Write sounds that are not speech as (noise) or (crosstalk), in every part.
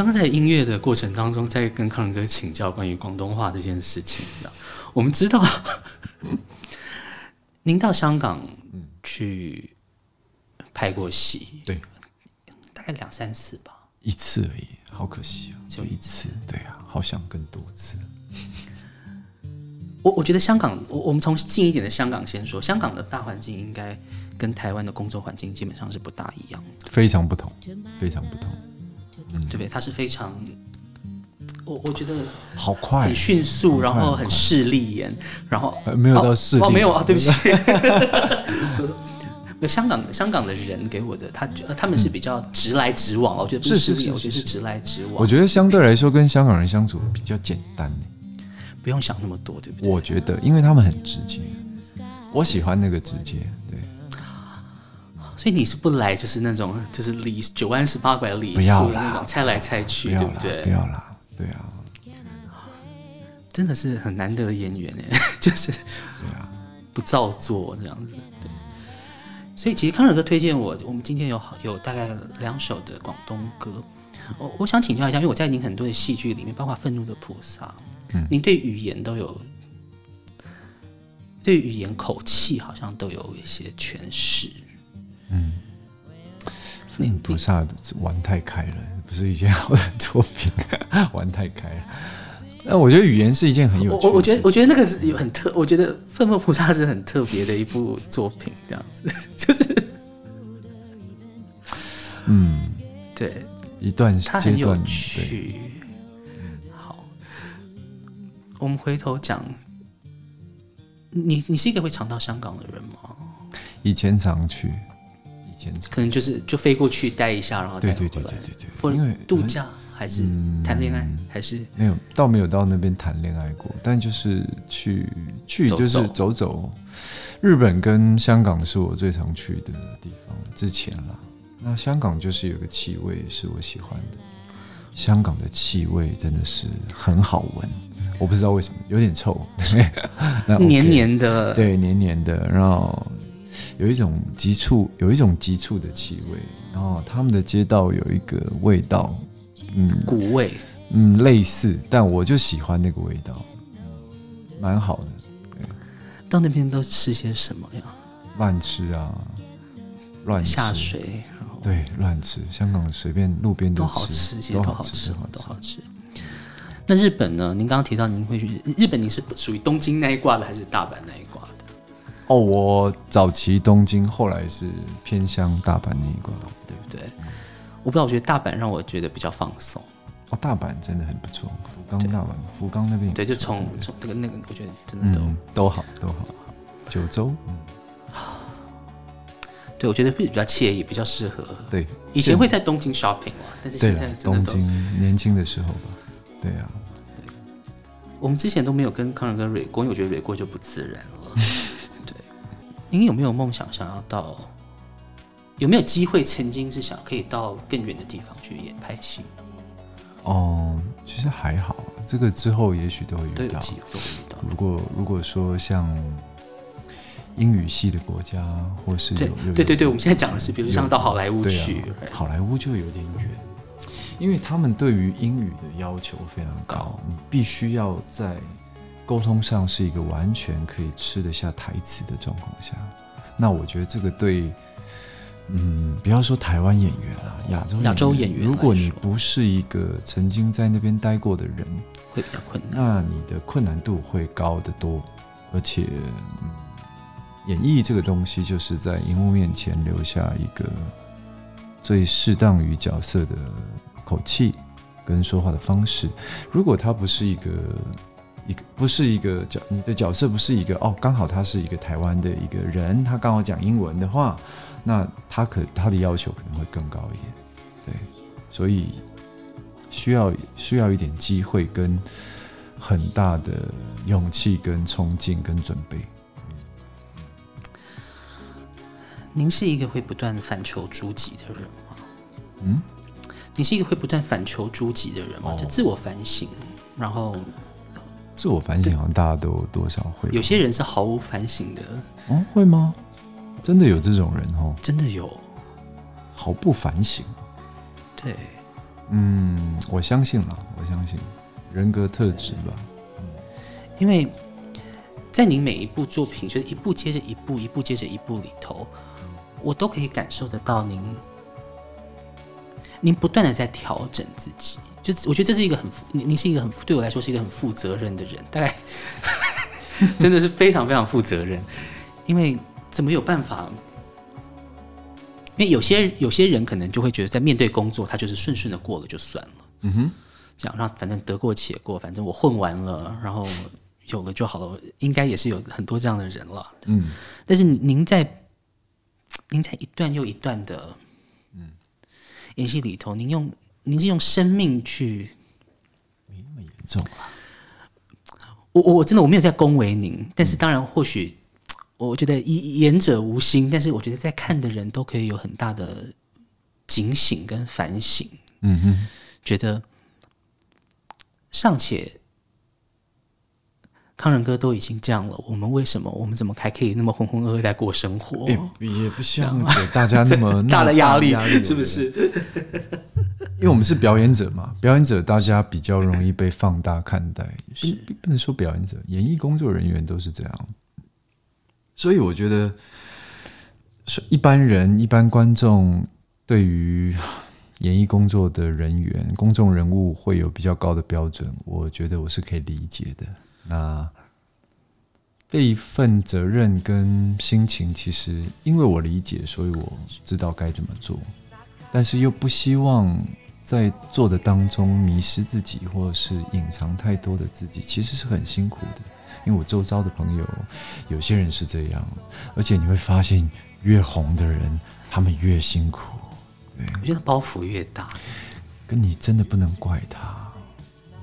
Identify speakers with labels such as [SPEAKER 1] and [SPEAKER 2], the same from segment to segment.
[SPEAKER 1] 刚刚在
[SPEAKER 2] 音乐的过程当中，在跟康仁哥请教关于广东话这件事情的。我们知道，(laughs) 您到香港去拍过戏，
[SPEAKER 3] 对，
[SPEAKER 2] 大概两三次吧。
[SPEAKER 3] 一次而已，好可惜啊，
[SPEAKER 2] 就一
[SPEAKER 3] 就一次。对啊，好想更多次。
[SPEAKER 2] 我我觉得香港，我我们从近一点的香港先说，香港的大环境应该跟台湾的工作环境基本上是不大一样的，
[SPEAKER 3] 非常不同，非常不同，
[SPEAKER 2] 对不对？它是非常，我我觉得
[SPEAKER 3] 好快，
[SPEAKER 2] 很迅速，然后很势利眼，然后
[SPEAKER 3] 呃没有到势利
[SPEAKER 2] 哦，没有啊，对不起。(laughs) 就是说香港香港的人给我的，他呃他们是比较直来直往，我觉得不势利眼，我觉得是直来直往。
[SPEAKER 3] 我觉得相对来说跟香港人相处比较简单，
[SPEAKER 2] 不用想那么多，对不对？
[SPEAKER 3] 我觉得，因为他们很直接，我喜欢那个直接，对。
[SPEAKER 2] 所以你是不来就是那种就是礼九弯十八拐礼数的那种猜来猜去，对不对？
[SPEAKER 3] 不要啦，对啊。
[SPEAKER 2] 真的是很难得的演员哎，(laughs) 就是
[SPEAKER 3] 对啊，
[SPEAKER 2] 不造作这样子，对。所以其实康仁哥推荐我，我们今天有有大概两首的广东歌，我我想请教一下，因为我在您很多的戏剧里面，包括《愤怒的菩萨》，嗯，您对语言都有对语言口气好像都有一些诠释。
[SPEAKER 3] 嗯，佛菩萨玩太开了，不是一件好的作品，玩太开了。那我觉得语言是一件很有趣的。
[SPEAKER 2] 我我觉得我觉得那个是有很特，我觉得《奋斗菩萨》是很特别的一部作品，这样子 (laughs) 就是，
[SPEAKER 3] 嗯，
[SPEAKER 2] 对，
[SPEAKER 3] 一段
[SPEAKER 2] 它很有趣。好，我们回头讲，你你是一个会常到香港的人吗？
[SPEAKER 3] 以前常去，
[SPEAKER 2] 可能就是就飞过去待一下，然后再回来，
[SPEAKER 3] 对对对对对对，
[SPEAKER 2] 或者度假。还是谈恋爱，嗯、还是
[SPEAKER 3] 没有，倒没有到那边谈恋爱过。但就是去去就是走走，日本跟香港是我最常去的地方。之前啦，那香港就是有个气味是我喜欢的，香港的气味真的是很好闻。我不知道为什么有点臭，(laughs) 那 OK,
[SPEAKER 2] 黏黏的，
[SPEAKER 3] 对，黏黏的，然后有一种急促，有一种急促的气味。然后他们的街道有一个味道。嗯，
[SPEAKER 2] 古味，
[SPEAKER 3] 嗯，类似，但我就喜欢那个味道，蛮好的。对，
[SPEAKER 2] 到那边都吃些什么呀？
[SPEAKER 3] 乱吃啊，乱吃
[SPEAKER 2] 下水，
[SPEAKER 3] 对，乱吃。香港随便路边都，
[SPEAKER 2] 都好吃，其实都好吃，都好吃。那日本呢？您刚刚提到您会去日本，您是属于东京那一挂的，还是大阪那一挂的？
[SPEAKER 3] 哦，我早期东京，后来是偏向大阪那一挂，
[SPEAKER 2] 对不对？我不知道，我觉得大阪让我觉得比较放松。
[SPEAKER 3] 哦，大阪真的很不错，福冈大阪，福冈那边
[SPEAKER 2] 对，就从从那个那个，我觉得真的都、
[SPEAKER 3] 嗯、都好，都好。九州，嗯，
[SPEAKER 2] 对，我觉得比较惬意，比较适合。
[SPEAKER 3] 对，
[SPEAKER 2] 以前会在东京 shopping 嘛，但是现在
[SPEAKER 3] 东京年轻的时候吧，对啊。
[SPEAKER 2] 我们之前都没有跟康仁跟蕊过，因为我觉得蕊过就不自然了。(laughs) 对，您有没有梦想想要到？有没有机会曾经是想可以到更远的地方去演拍戏？
[SPEAKER 3] 哦，其实还好，这个之后也许都会遇到。机会。如果如果说像英语系的国家，或是有
[SPEAKER 2] 对
[SPEAKER 3] 有
[SPEAKER 2] 对对对，我们现在讲的是，比如像到好莱坞去，
[SPEAKER 3] 啊、好莱坞就有点远，因为他们对于英语的要求非常高，高你必须要在沟通上是一个完全可以吃得下台词的状况下。那我觉得这个对。嗯，不要说台湾演员啊，亚洲
[SPEAKER 2] 亚洲演员，
[SPEAKER 3] 如果你不是一个曾经在那边待过的人，
[SPEAKER 2] 会比较困难。
[SPEAKER 3] 那你的困难度会高得多，而且，嗯，演绎这个东西就是在荧幕面前留下一个最适当于角色的口气跟说话的方式。如果他不是一个一个不是一个角，你的角色不是一个哦，刚好他是一个台湾的一个人，他刚好讲英文的话。那他可他的要求可能会更高一点，对，所以需要需要一点机会跟很大的勇气跟冲劲跟准备。
[SPEAKER 2] 您是一个会不断反求诸己的人吗？
[SPEAKER 3] 嗯，
[SPEAKER 2] 你是一个会不断反求诸己的人吗？哦、就自我反省，然后
[SPEAKER 3] 自我反省好像大家都多少会，
[SPEAKER 2] 有些人是毫无反省的，
[SPEAKER 3] 哦，会吗？真的有这种人哦，
[SPEAKER 2] 真的有，
[SPEAKER 3] 毫不反省。
[SPEAKER 2] 对，
[SPEAKER 3] 嗯，我相信了，我相信人格特质吧。
[SPEAKER 2] 因为在你每一部作品，就是一部接着一部，一部接着一部里头，我都可以感受得到您，您不断的在调整自己。就我觉得这是一个很，您您是一个很对我来说是一个很负责任的人，大概 (laughs) (laughs) 真的是非常非常负责任，因为。怎么有办法？因为有些有些人可能就会觉得，在面对工作，他就是顺顺的过了就算了。
[SPEAKER 3] 嗯哼，
[SPEAKER 2] 这样让反正得过且过，反正我混完了，然后有了就好了。应该也是有很多这样的人了。
[SPEAKER 3] 嗯，
[SPEAKER 2] 但是您在您在一段又一段的嗯演戏里头，您用您是用生命去，
[SPEAKER 3] 没那么严重啊。
[SPEAKER 2] 我我真的我没有在恭维您，但是当然或许。我觉得言者无心，但是我觉得在看的人都可以有很大的警醒跟反省。
[SPEAKER 3] 嗯哼，
[SPEAKER 2] 觉得尚且康仁哥都已经这样了，我们为什么我们怎么还可以那么浑浑噩噩在过生活？
[SPEAKER 3] 也也不像给大家那么 (laughs)
[SPEAKER 2] 大的压力，
[SPEAKER 3] 力
[SPEAKER 2] 是不是？
[SPEAKER 3] 因为我们是表演者嘛，表演者大家比较容易被放大看待。是不，不能说表演者，演艺工作人员都是这样。所以我觉得，一般人、一般观众对于演艺工作的人员、公众人物会有比较高的标准，我觉得我是可以理解的。那这一份责任跟心情，其实因为我理解，所以我知道该怎么做，但是又不希望在做的当中迷失自己，或者是隐藏太多的自己，其实是很辛苦的。因为我周遭的朋友，有些人是这样，而且你会发现，越红的人，他们越辛苦。对，
[SPEAKER 2] 我觉得包袱越大，
[SPEAKER 3] 跟你真的不能怪他，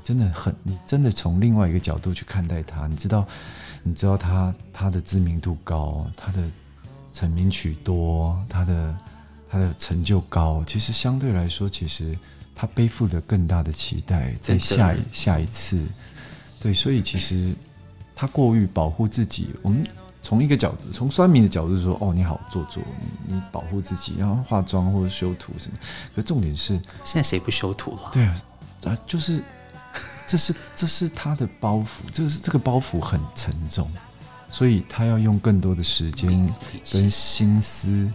[SPEAKER 3] 真的很，你真的从另外一个角度去看待他，你知道，你知道他他的知名度高，他的成名曲多，他的他的成就高，其实相对来说，其实他背负着更大的期待，在下一下一次，对，所以其实。他过于保护自己，我们从一个角度，从酸民的角度说，哦，你好做作，你你保护自己，然后化妆或者修图什么。可重点是，
[SPEAKER 2] 现在谁不修图了？
[SPEAKER 3] 对啊，啊，就是，这是这是他的包袱，这是这个包袱很沉重，所以他要用更多的时间跟心思。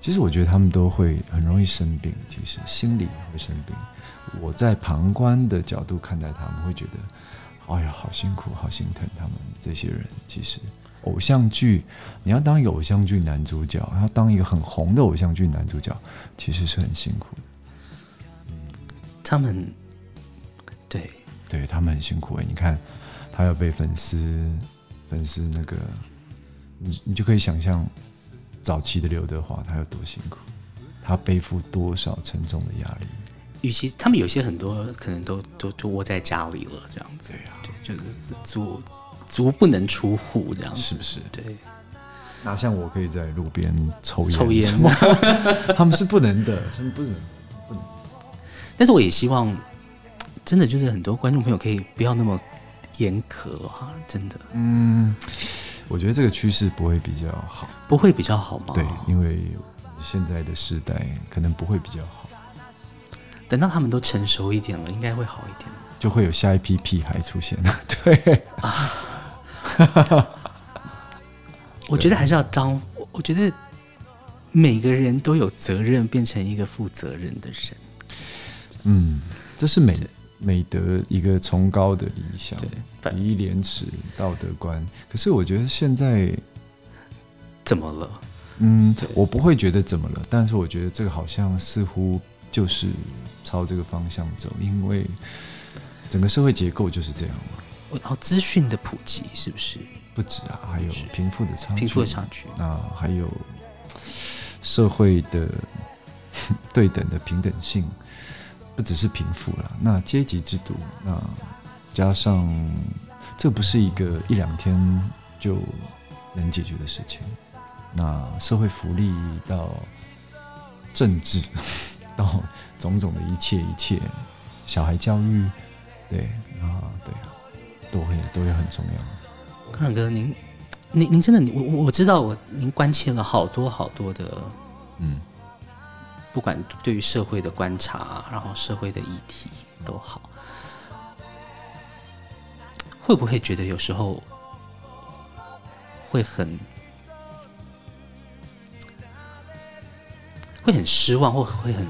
[SPEAKER 3] 其实我觉得他们都会很容易生病，其实心里会生病。我在旁观的角度看待他们，会觉得。哎呀，好辛苦，好心疼他们这些人。其实，偶像剧，你要当一个偶像剧男主角，要当一个很红的偶像剧男主角，其实是很辛苦的。
[SPEAKER 2] 他们，对，
[SPEAKER 3] 对他们很辛苦哎。你看，他要被粉丝，粉丝那个，你你就可以想象，早期的刘德华他有多辛苦，他背负多少沉重的压力。
[SPEAKER 2] 与其他们有些很多可能都都就窝在家里了，这样子，
[SPEAKER 3] 对呀、啊，
[SPEAKER 2] 对，就是足足不能出户这样子，
[SPEAKER 3] 是不是？
[SPEAKER 2] 对，
[SPEAKER 3] 哪像我可以在路边抽烟，
[SPEAKER 2] 抽烟，(laughs)
[SPEAKER 3] 他们是不能的，他们不能，不能。
[SPEAKER 2] 但是我也希望，真的就是很多观众朋友可以不要那么严苛啊，真的。
[SPEAKER 3] 嗯，我觉得这个趋势不会比较好，
[SPEAKER 2] 不会比较好吗？
[SPEAKER 3] 对，因为现在的时代可能不会比较好。
[SPEAKER 2] 等到他们都成熟一点了，应该会好一点，
[SPEAKER 3] 就会有下一批屁孩出现了。(laughs) 对啊，(laughs)
[SPEAKER 2] 我觉得还是要当，我觉得每个人都有责任变成一个负责任的人。
[SPEAKER 3] 嗯，这是美美德一个崇高的理想，
[SPEAKER 2] 对，
[SPEAKER 3] 礼义廉耻道德观。可是我觉得现在
[SPEAKER 2] 怎么了？
[SPEAKER 3] 嗯，我不会觉得怎么了，但是我觉得这个好像似乎。就是朝这个方向走，因为整个社会结构就是这样嘛。
[SPEAKER 2] 然后资讯的普及是不是
[SPEAKER 3] 不止啊？还有贫富的差距，
[SPEAKER 2] 贫富的差距，
[SPEAKER 3] 那还有社会的 (laughs) 对等的平等性，不只是贫富了。那阶级制度，那加上这不是一个一两天就能解决的事情。那社会福利到政治。(laughs) 到种种的一切一切，小孩教育，对啊，对啊，都会都会很重要。
[SPEAKER 2] 康哥，您您您真的，我我我知道，我您关切了好多好多的，嗯，不管对于社会的观察，然后社会的议题都好，会不会觉得有时候会很？会很失望，或会很……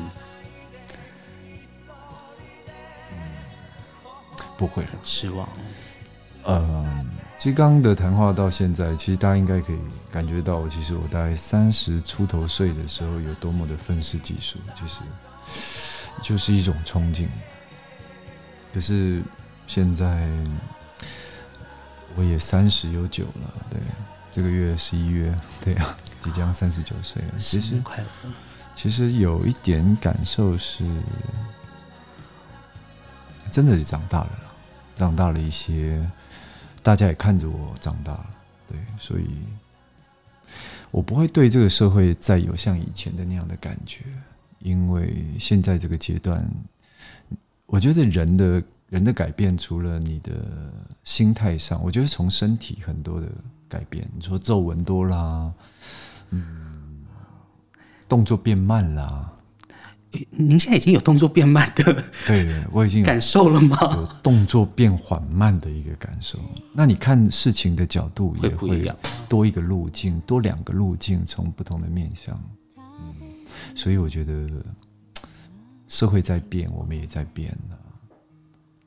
[SPEAKER 3] 嗯，不会
[SPEAKER 2] 很失望。
[SPEAKER 3] 嗯，其实刚刚的谈话到现在，其实大家应该可以感觉到，其实我大概三十出头岁的时候有多么的愤世嫉俗，就是就是一种憧憬。可是现在我也三十有九了，对，这个月十一月，对啊，即将三十九岁了，其实
[SPEAKER 2] 快乐。
[SPEAKER 3] 其实有一点感受是，真的长大了，长大了一些，大家也看着我长大了，对，所以，我不会对这个社会再有像以前的那样的感觉，因为现在这个阶段，我觉得人的人的改变，除了你的心态上，我觉得从身体很多的改变，你说皱纹多啦，嗯。动作变慢啦，
[SPEAKER 2] 您现在已经有动作变慢的，
[SPEAKER 3] 对，我已经
[SPEAKER 2] 感受了吗？
[SPEAKER 3] 有动作变缓慢的一个感受。那你看事情的角度也
[SPEAKER 2] 会。
[SPEAKER 3] 多一个路径，多两个路径，从不同的面向。嗯，所以我觉得社会在变，我们也在变呢，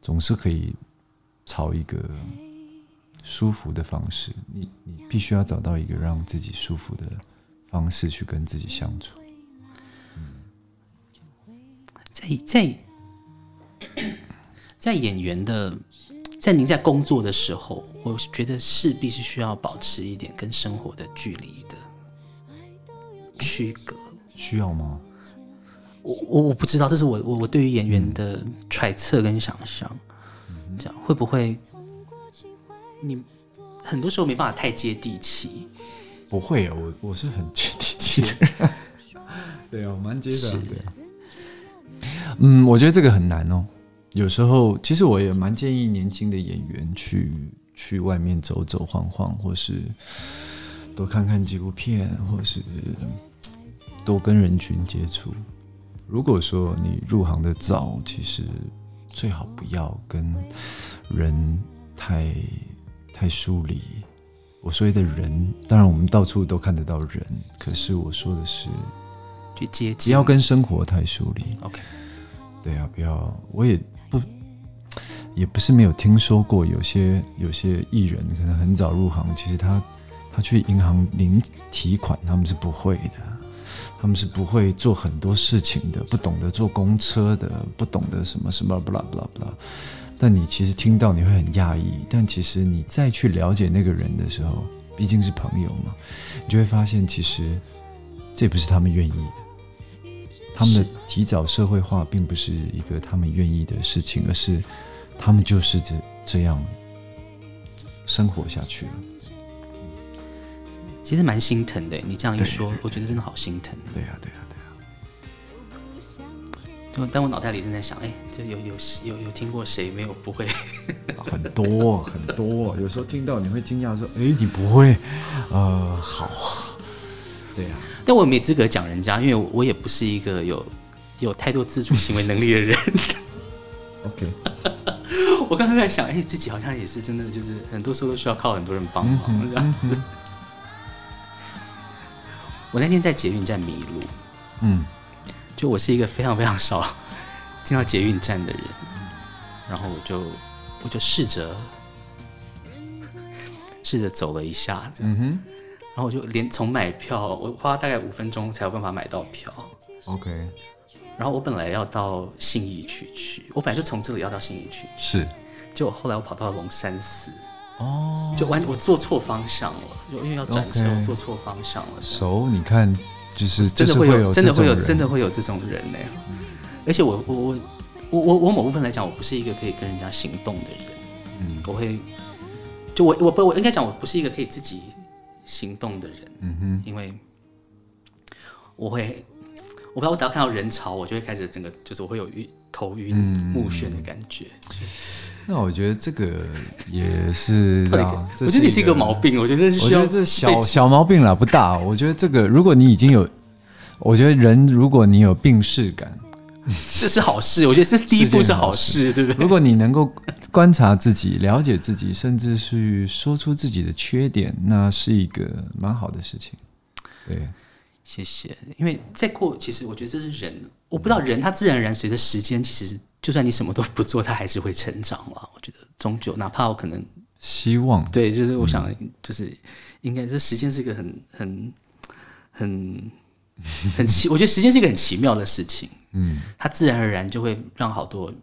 [SPEAKER 3] 总是可以朝一个舒服的方式。你你必须要找到一个让自己舒服的方式去跟自己相处。
[SPEAKER 2] 在在在演员的，在您在工作的时候，我觉得势必是需要保持一点跟生活的距离的区隔。
[SPEAKER 3] 需要吗？
[SPEAKER 2] 我我我不知道，这是我我我对于演员的揣测跟想象。嗯、这样会不会你很多时候没办法太接地气？
[SPEAKER 3] 不会啊，我我是很接地气的人。(laughs) 对啊，我蛮接的。对啊。嗯，我觉得这个很难哦。有时候，其实我也蛮建议年轻的演员去去外面走走晃晃，或是多看看纪录片，或是多跟人群接触。如果说你入行的早，其实最好不要跟人太太疏离。我说的人，当然我们到处都看得到人，可是我说的是，
[SPEAKER 2] 去接近，
[SPEAKER 3] 不要跟生活太疏离。
[SPEAKER 2] OK。
[SPEAKER 3] 对啊，不要，我也不，也不是没有听说过，有些有些艺人可能很早入行，其实他他去银行领提款，他们是不会的，他们是不会做很多事情的，不懂得坐公车的，不懂得什么什么不啦不啦不啦。但你其实听到你会很讶异，但其实你再去了解那个人的时候，毕竟是朋友嘛，你就会发现其实这不是他们愿意的。他们的提早社会化并不是一个他们愿意的事情，而是他们就是这这样生活下去了。
[SPEAKER 2] 其实蛮心疼的，你这样一说，
[SPEAKER 3] 对对对，
[SPEAKER 2] 我觉得真的好心疼。
[SPEAKER 3] 对呀，对呀，对呀。
[SPEAKER 2] 就但我脑袋里正在想，哎，这有有有有听过谁没有不会？(laughs)
[SPEAKER 3] 很多很多，有时候听到你会惊讶说，哎，你不会？呃，好。对呀。
[SPEAKER 2] 但我没资格讲人家，因为我也不是一个有有太多自主行为能力的人。
[SPEAKER 3] OK，(laughs)
[SPEAKER 2] 我刚才在想，哎、欸，自己好像也是真的，就是很多时候都需要靠很多人帮忙、嗯、这样。嗯、(laughs) 我那天在捷运站迷路，
[SPEAKER 3] 嗯，
[SPEAKER 2] 就我是一个非常非常少进到捷运站的人，然后我就我就试着试着走了一下。嗯然后我就连从买票，我花大概五分钟才有办法买到票。
[SPEAKER 3] OK。
[SPEAKER 2] 然后我本来要到信义区去，我本来就从这里要到信义区。
[SPEAKER 3] 是。
[SPEAKER 2] 结果后来我跑到了龙山寺。
[SPEAKER 3] 哦。
[SPEAKER 2] 就完，我坐错方向了，就因为要转车.我坐错方向了。
[SPEAKER 3] 熟，你看，就是
[SPEAKER 2] 真的会有，真的会有，真的会有这种人呢。
[SPEAKER 3] 嗯、(laughs)
[SPEAKER 2] 而且我我我我我我某部分来讲，我不是一个可以跟人家行动的人。
[SPEAKER 3] 嗯。
[SPEAKER 2] 我会，就我我不我应该讲，我不是一个可以自己。行动的人，
[SPEAKER 3] 嗯哼，
[SPEAKER 2] 因为我会，我不知道，我只要看到人潮，我就会开始整个就是我会有晕头晕目眩的感觉。
[SPEAKER 3] 那我觉得这个也是，这
[SPEAKER 2] 我觉得你是一个毛病，我觉得这是需要
[SPEAKER 3] 这小小毛病啦，不大。我觉得这个，如果你已经有，我觉得人如果你有病识感。
[SPEAKER 2] 这是好事，我觉得这是第一步是好事，好事对不对？
[SPEAKER 3] 如果你能够观察自己、了解自己，甚至是说出自己的缺点，那是一个蛮好的事情。对，
[SPEAKER 2] 谢谢。因为再过，其实我觉得这是人，我不知道人他自然而然随着时间，其实就算你什么都不做，他还是会成长了。我觉得终究，哪怕我可能
[SPEAKER 3] 希望，
[SPEAKER 2] 对，就是我想，就是应该这时间是一个很很很很奇，我觉得时间是一个很奇妙的事情。
[SPEAKER 3] 嗯，
[SPEAKER 2] 他自然而然就会让好多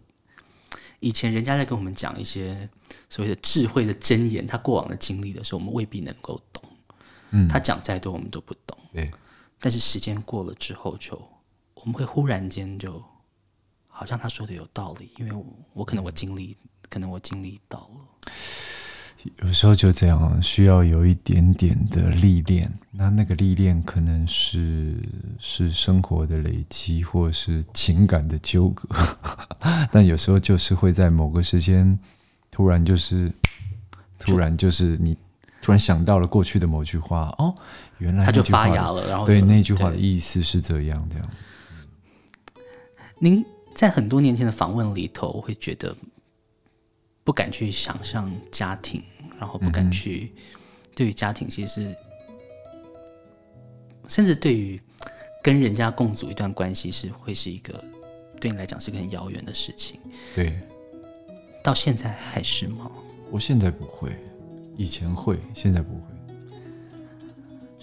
[SPEAKER 2] 以前人家在跟我们讲一些所谓的智慧的箴言，他过往的经历的时候，我们未必能够懂。
[SPEAKER 3] 嗯，
[SPEAKER 2] 他讲再多，我们都不懂。
[SPEAKER 3] 对，
[SPEAKER 2] 但是时间过了之后就，就我们会忽然间就好像他说的有道理，因为我我可能我经历，可能我经历到了。
[SPEAKER 3] 有时候就这样，需要有一点点的历练。那那个历练可能是是生活的累积，或是情感的纠葛。(laughs) 但有时候就是会在某个时间，突然就是突然就是你突然想到了过去的某句话，哦，原来
[SPEAKER 2] 它就发芽了。然后
[SPEAKER 3] 对那句话的意思是这样，这样。
[SPEAKER 2] 您在很多年前的访问里头会觉得。不敢去想象家庭，然后不敢去对于家庭其实是，甚至对于跟人家共组一段关系是会是一个对你来讲是个很遥远的事情。
[SPEAKER 3] 对，
[SPEAKER 2] 到现在还是吗？
[SPEAKER 3] 我现在不会，以前会，现在不会。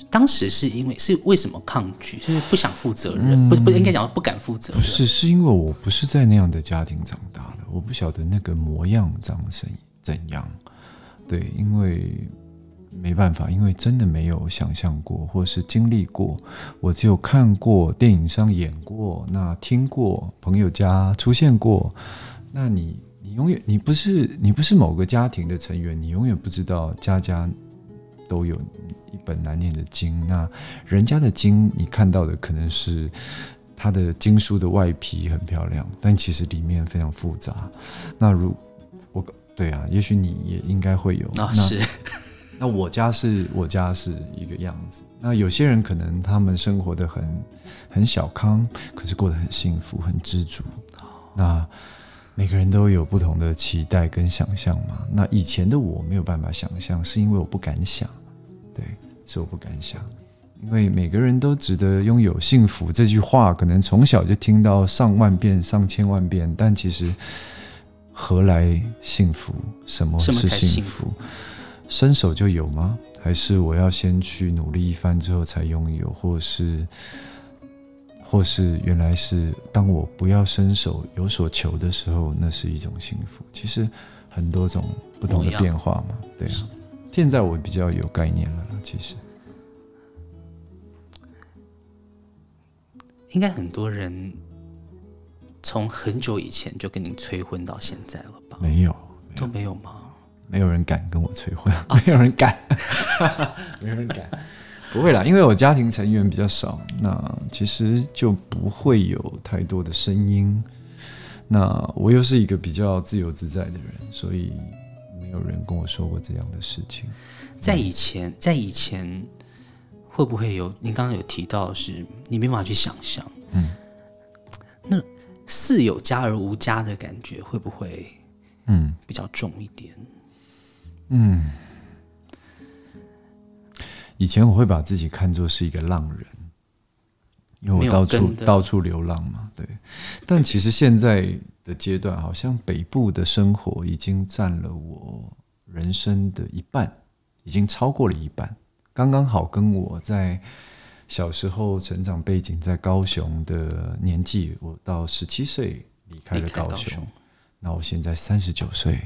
[SPEAKER 2] 当时是因为是为什么抗拒？是不想负责任？嗯、不不应该讲不敢负责任？
[SPEAKER 3] 不是，是因为我不是在那样的家庭长大的，我不晓得那个模样长成怎样。对，因为没办法，因为真的没有想象过，或是经历过。我只有看过电影上演过，那听过朋友家出现过。那你你永远你不是你不是某个家庭的成员，你永远不知道家家都有。一本难念的经，那人家的经，你看到的可能是他的经书的外皮很漂亮，但其实里面非常复杂。那如对啊，也许你也应该会有。
[SPEAKER 2] 哦、那是，(laughs)
[SPEAKER 3] 那我家是我家是一个样子。那有些人可能他们生活的很很小康，可是过得很幸福，很知足。那每个人都有不同的期待跟想象嘛。那以前的我没有办法想象，是因为我不敢想。对，是我不敢想，因为每个人都值得拥有幸福这句话，可能从小就听到上万遍、上千万遍，但其实何来幸福？什么是幸福？伸手就有吗？还是我要先去努力一番之后才拥有？或是，或是原来是当我不要伸手有所求的时候，那是一种幸福？其实很多种不同的变化嘛，对啊。现在我比较有概念了，其实
[SPEAKER 2] 应该很多人从很久以前就跟你催婚到现在了吧？
[SPEAKER 3] 没有，
[SPEAKER 2] 都没有吗？
[SPEAKER 3] 没有人敢跟我催婚，(laughs) 没有人敢，(laughs) 没有人敢，不会啦，因为我家庭成员比较少，那其实就不会有太多的声音。那我又是一个比较自由自在的人，所以没。有人跟我说过这样的事情，
[SPEAKER 2] 在以前，在以前会不会有？您刚刚有提到是，你没办法去想象，嗯，那似有家而无家的感觉会不会，嗯，比较重一点？
[SPEAKER 3] 嗯，以前我会把自己看作是一个浪人，因为我到处到处流浪嘛，对。但其实现在。的阶段，好像北部的生活已经占了我人生的一半，已经超过了一半，刚刚好跟我在小时候成长背景在高雄的年纪，我到十七岁离开了高雄，那我现在三十九岁，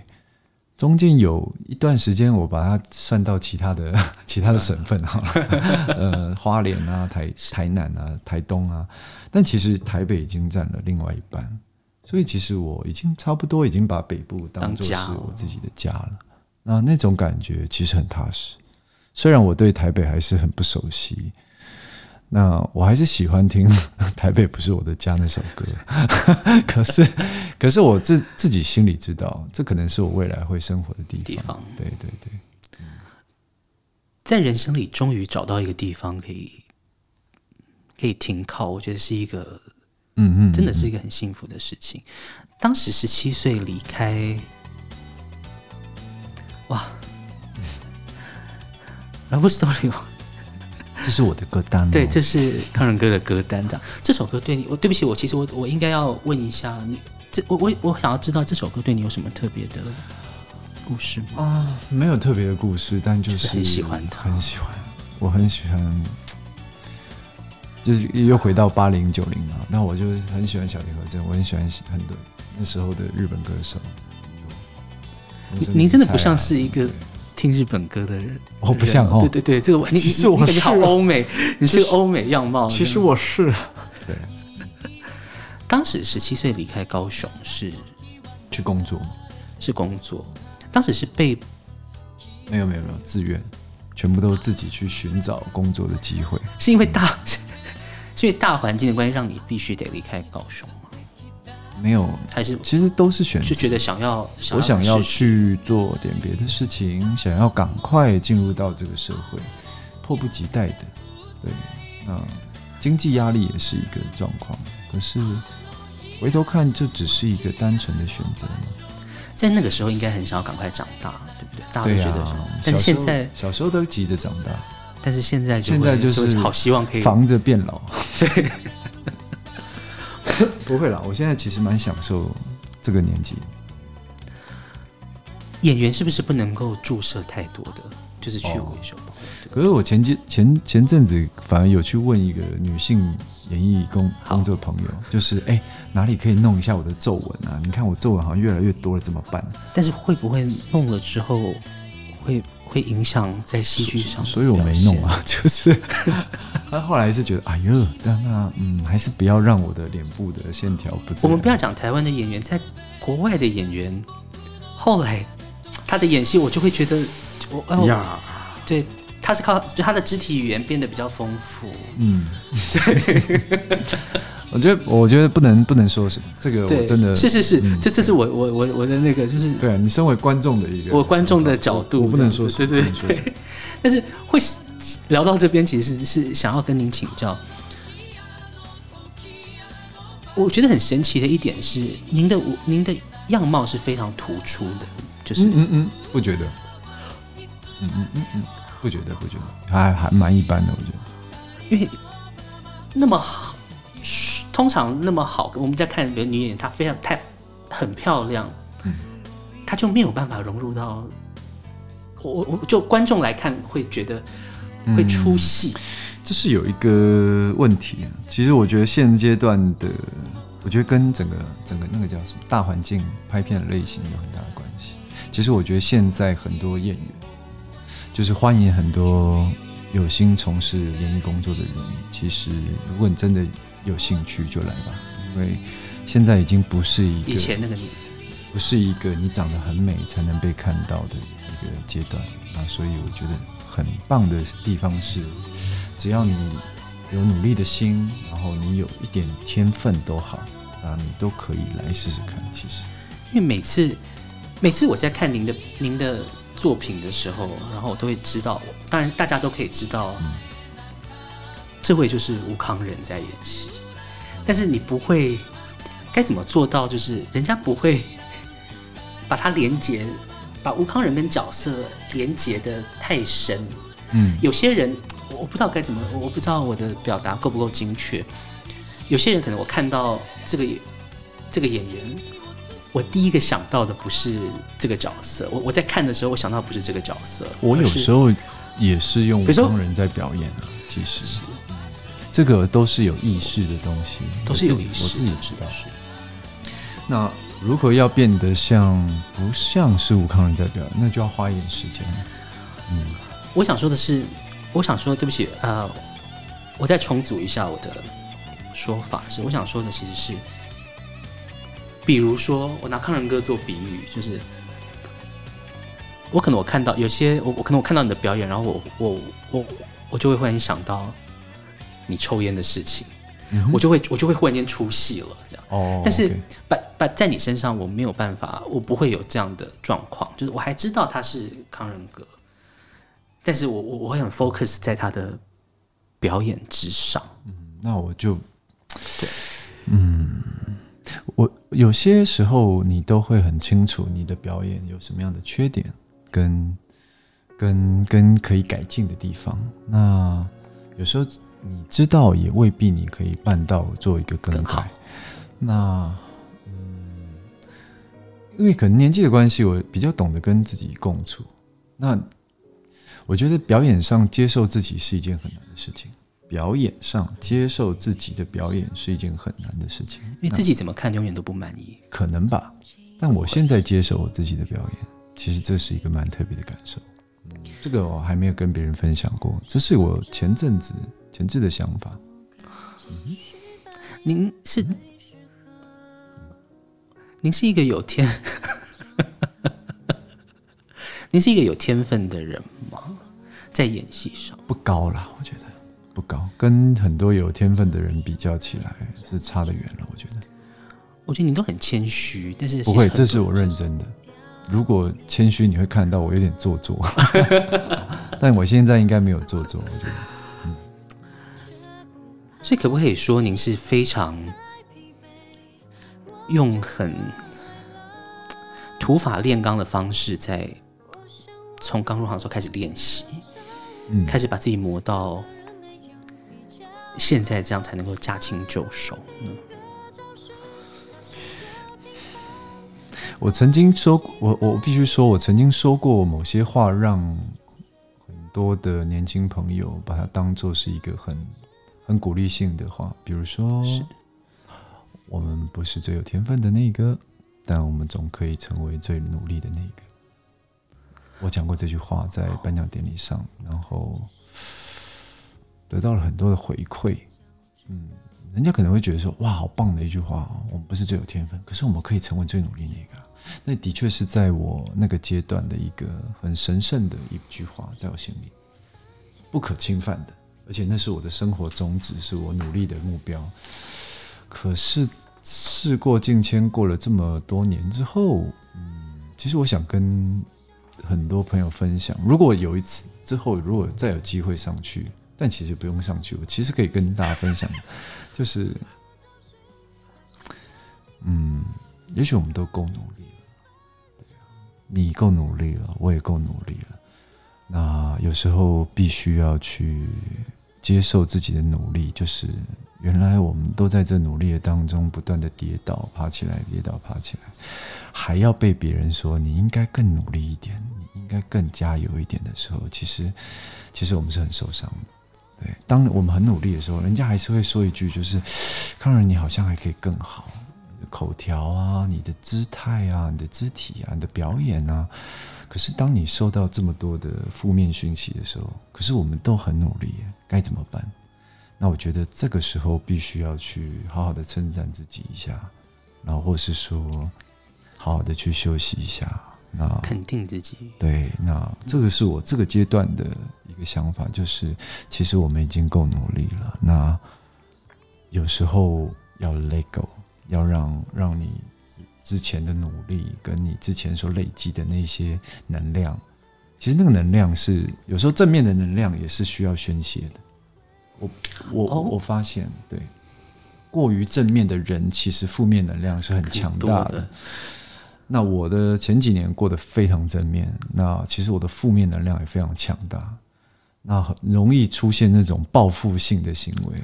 [SPEAKER 3] 中间有一段时间我把它算到其他的 (laughs) 其他的省份哈，(laughs) 呃，花莲啊、台台南啊、台东啊，但其实台北已经占了另外一半。所以其实我已经差不多已经把北部当做是我自己的家了，那那种感觉其实很踏实。虽然我对台北还是很不熟悉，那我还是喜欢听 (laughs)《台北不是我的家》那首歌。(laughs) 可是，可是我自自己心里知道，这可能是我未来会生活的地方。地方，对对对。
[SPEAKER 2] 在人生里终于找到一个地方可以可以停靠，我觉得是一个。嗯嗯，真的是一个很幸福的事情。当时十七岁离开，哇，(laughs) Love Story，
[SPEAKER 3] 这是我的歌单。
[SPEAKER 2] 对，这是康仁哥的歌单。这样，这首歌对你，我对不起，我其实我我应该要问一下你，这我我我想要知道这首歌对你有什么特别的故事吗？
[SPEAKER 3] 啊，没有特别的故事，但就是，
[SPEAKER 2] 就是很喜欢他，
[SPEAKER 3] 很喜欢，我很喜欢。就是又回到八零九零嘛，那我就很喜欢小田和正，我很喜欢很多那时候的日本歌手。
[SPEAKER 2] 您真的不像是一个听日本歌的人，
[SPEAKER 3] 我不像哦。
[SPEAKER 2] 对对对，这个你
[SPEAKER 3] 其实我是
[SPEAKER 2] 好欧美，你是个欧美样貌。
[SPEAKER 3] 其实我是。对。
[SPEAKER 2] 当时十七岁离开高雄是
[SPEAKER 3] 去工作，
[SPEAKER 2] 是工作。当时是被
[SPEAKER 3] 没有没有没有自愿，全部都自己去寻找工作的机会，
[SPEAKER 2] 是因为大。(laughs) 所以大环境的关系，让你必须得离开高雄吗？
[SPEAKER 3] 没有，
[SPEAKER 2] 还是
[SPEAKER 3] 其实都是选择。
[SPEAKER 2] 是觉得想要，
[SPEAKER 3] 我想要去做点别的事情，想要赶快进入到这个社会，迫不及待的。对，那经济压力也是一个状况。可是回头看，这只是一个单纯的选择吗？
[SPEAKER 2] 在那个时候，应该很想要赶快长大，对不对大家都觉得但是现在
[SPEAKER 3] 小时候都急着长大，
[SPEAKER 2] 但是现在就
[SPEAKER 3] 现在就是
[SPEAKER 2] 好希望可以
[SPEAKER 3] 防着变老。对，(laughs) (laughs) 不会啦，我现在其实蛮享受这个年纪。
[SPEAKER 2] 演员是不是不能够注射太多的？就是去维修。哦、
[SPEAKER 3] 可是我前几前前阵子反而有去问一个女性演艺工工作朋友，(laughs) 就是哎、欸、哪里可以弄一下我的皱纹啊？你看我皱纹好像越来越多了，怎么办？
[SPEAKER 2] 但是会不会弄了之后会会影响在戏剧上？
[SPEAKER 3] 所以我没弄啊，就是他后来是觉得哎呦，这样那嗯，还是不要让我的脸部的线条不。
[SPEAKER 2] 我们不要讲台湾的演员，在国外的演员后来他的演戏，我就会觉得。我哎呀，对，他是靠就他的肢体语言变得比较丰富。
[SPEAKER 3] 嗯，对，(laughs) 我觉得我觉得不能不能说什么，这个我真的
[SPEAKER 2] 是是是，这这是我我我我的那个就是
[SPEAKER 3] 对啊，你身为观众的一个
[SPEAKER 2] 我观众的角度，
[SPEAKER 3] 我不能说
[SPEAKER 2] 对对对，但是会聊到这边，其实是想要跟您请教。我觉得很神奇的一点是，您的您的样貌是非常突出的，就是
[SPEAKER 3] 嗯嗯，不觉得。嗯嗯嗯嗯，不觉得不觉得，还还蛮一般的，我觉得。
[SPEAKER 2] 因为那么好，通常那么好，我们在看女演员，她非常太很漂亮，嗯，她就没有办法融入到我我就观众来看会觉得会出戏，嗯，
[SPEAKER 3] 这是有一个问题。其实我觉得现阶段的，我觉得跟整个整个那个叫什么大环境拍片的类型有很大的关系。其实我觉得现在很多演员。就是欢迎很多有心从事演艺工作的人。其实，如果你真的有兴趣，就来吧。因为现在已经不是一个以前那个你，不是一个你长得很美才能被看到的一个阶段啊。所以，我觉得很棒的地方是，只要你有努力的心，然后你有一点天分都好啊，你都可以来试试看。其实，
[SPEAKER 2] 因为每次每次我在看您的您的。作品的时候，然后我都会知道，当然大家都可以知道，嗯、这位就是吴康仁在演戏，但是你不会该怎么做到，就是人家不会把它连接，把吴康仁跟角色连接的太深。嗯，有些人我不知道该怎么，我不知道我的表达够不够精确。有些人可能我看到这个这个演员。我第一个想到的不是这个角色，我我在看的时候，我想到不是这个角色。
[SPEAKER 3] 我有时候也是用普通人在表演啊，其实是这个都是有意识的东西，
[SPEAKER 2] 都是有意识，
[SPEAKER 3] 我自己知道。那如何要变得像不像是武康人在表演，那就要花一点时间。
[SPEAKER 2] 嗯，我想说的是，我想说，对不起，呃，我再重组一下我的说法，是我想说的其实是。比如说，我拿康仁哥做比喻，就是我可能我看到有些我我可能我看到你的表演，然后我我我我就会忽然想到你抽烟的事情，嗯、我就会我就会忽然间出戏了，这样。哦。但是，把把.在你身上我没有办法，我不会有这样的状况，就是我还知道他是康仁哥，但是我我我会很 focus 在他的表演之上。
[SPEAKER 3] 嗯，那我就对，嗯。我有些时候，你都会很清楚你的表演有什么样的缺点，跟跟跟可以改进的地方。那有时候你知道，也未必你可以办到做一个更改。那嗯，因为可能年纪的关系，我比较懂得跟自己共处。那我觉得表演上接受自己是一件很难的事情。表演上接受自己的表演是一件很难的事情，
[SPEAKER 2] 因为自己怎么看永远都不满意。
[SPEAKER 3] 可能吧，但我现在接受我自己的表演，其实这是一个蛮特别的感受。嗯，这个我还没有跟别人分享过，这是我前阵子前置的想法。
[SPEAKER 2] 嗯，您是您是一个有天，(laughs) 您是一个有天分的人吗？在演戏上
[SPEAKER 3] 不高啦，我觉得。不高，跟很多有天分的人比较起来是差得远了。我觉得，
[SPEAKER 2] 我觉得你都很谦虚，但是
[SPEAKER 3] 不会，这是我认真的。如果谦虚，你会看到我有点做作，(laughs) 但我现在应该没有做作。我觉得，嗯。
[SPEAKER 2] 所以可不可以说，您是非常用很土法炼钢的方式在从刚入行的时候开始练习，
[SPEAKER 3] 嗯，
[SPEAKER 2] 开始把自己磨到现在这样才能够驾轻就熟呢？
[SPEAKER 3] 我曾经说过，我我必须说，我曾经说过某些话，让很多的年轻朋友把它当做是一个很很鼓励性的话，比如说，我们不是最有天分的那个，但我们总可以成为最努力的那个。我讲过这句话在颁奖典礼上，然后得到了很多的回馈，嗯。人家可能会觉得说：“哇，好棒的一句话哦！我们不是最有天分，可是我们可以成为最努力那个。”那的确是在我那个阶段的一个很神圣的一句话，在我心里不可侵犯的，而且那是我的生活宗旨，是我努力的目标。可是事过境迁，过了这么多年之后，嗯，其实我想跟很多朋友分享，如果有一次之后，如果再有机会上去，但其实不用上去，我其实可以跟大家分享。(laughs) 就是，嗯，也许我们都够努力了，你够努力了，我也够努力了。那有时候必须要去接受自己的努力，就是原来我们都在这努力的当中不断的跌倒，爬起来，跌倒，爬起来，还要被别人说你应该更努力一点，你应该更加油一点的时候，其实，其实我们是很受伤的。对，当我们很努力的时候，人家还是会说一句，就是康仁，你好像还可以更好，口条啊，你的姿态啊，你的肢体啊，你的表演啊。可是当你收到这么多的负面讯息的时候，可是我们都很努力，该怎么办？那我觉得这个时候必须要去好好的称赞自己一下，然后或是说，好好的去休息一下。那
[SPEAKER 2] 肯定自己，
[SPEAKER 3] 对，那这个是我这个阶段的一个想法，就是其实我们已经够努力了。那有时候要 let go，要让让你之前的努力跟你之前所累积的那些能量，其实那个能量是有时候正面的能量也是需要宣泄的。我我、哦、我发现，对，过于正面的人，其实负面能量是很强大的。那我的前几年过得非常正面，那其实我的负面能量也非常强大，那很容易出现那种报复性的行为。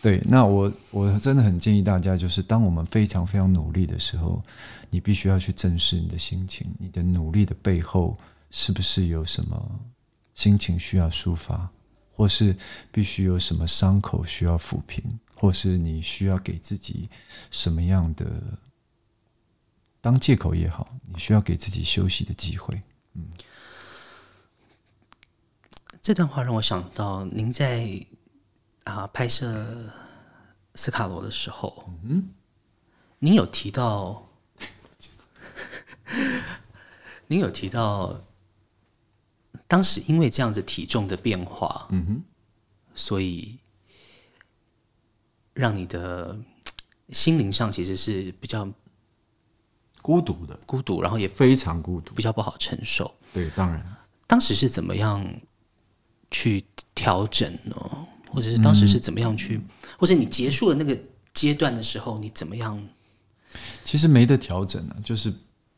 [SPEAKER 3] 对，那我我真的很建议大家，就是当我们非常非常努力的时候，你必须要去正视你的心情，你的努力的背后是不是有什么心情需要抒发，或是必须有什么伤口需要抚平，或是你需要给自己什么样的。当借口也好，你需要给自己休息的机会。嗯，
[SPEAKER 2] 这段话让我想到，您在啊拍摄斯卡罗的时候，嗯，您有提到，您有提到，当时因为这样子体重的变化，嗯哼，所以让你的心灵上其实是比较。
[SPEAKER 3] 孤独的，
[SPEAKER 2] 孤独，然后也
[SPEAKER 3] 非常孤独，
[SPEAKER 2] 比较不好承受。
[SPEAKER 3] 对，当然，
[SPEAKER 2] 当时是怎么样去调整呢？或者是当时是怎么样去，嗯、或者你结束了那个阶段的时候，你怎么样？
[SPEAKER 3] 其实没得调整啊，就是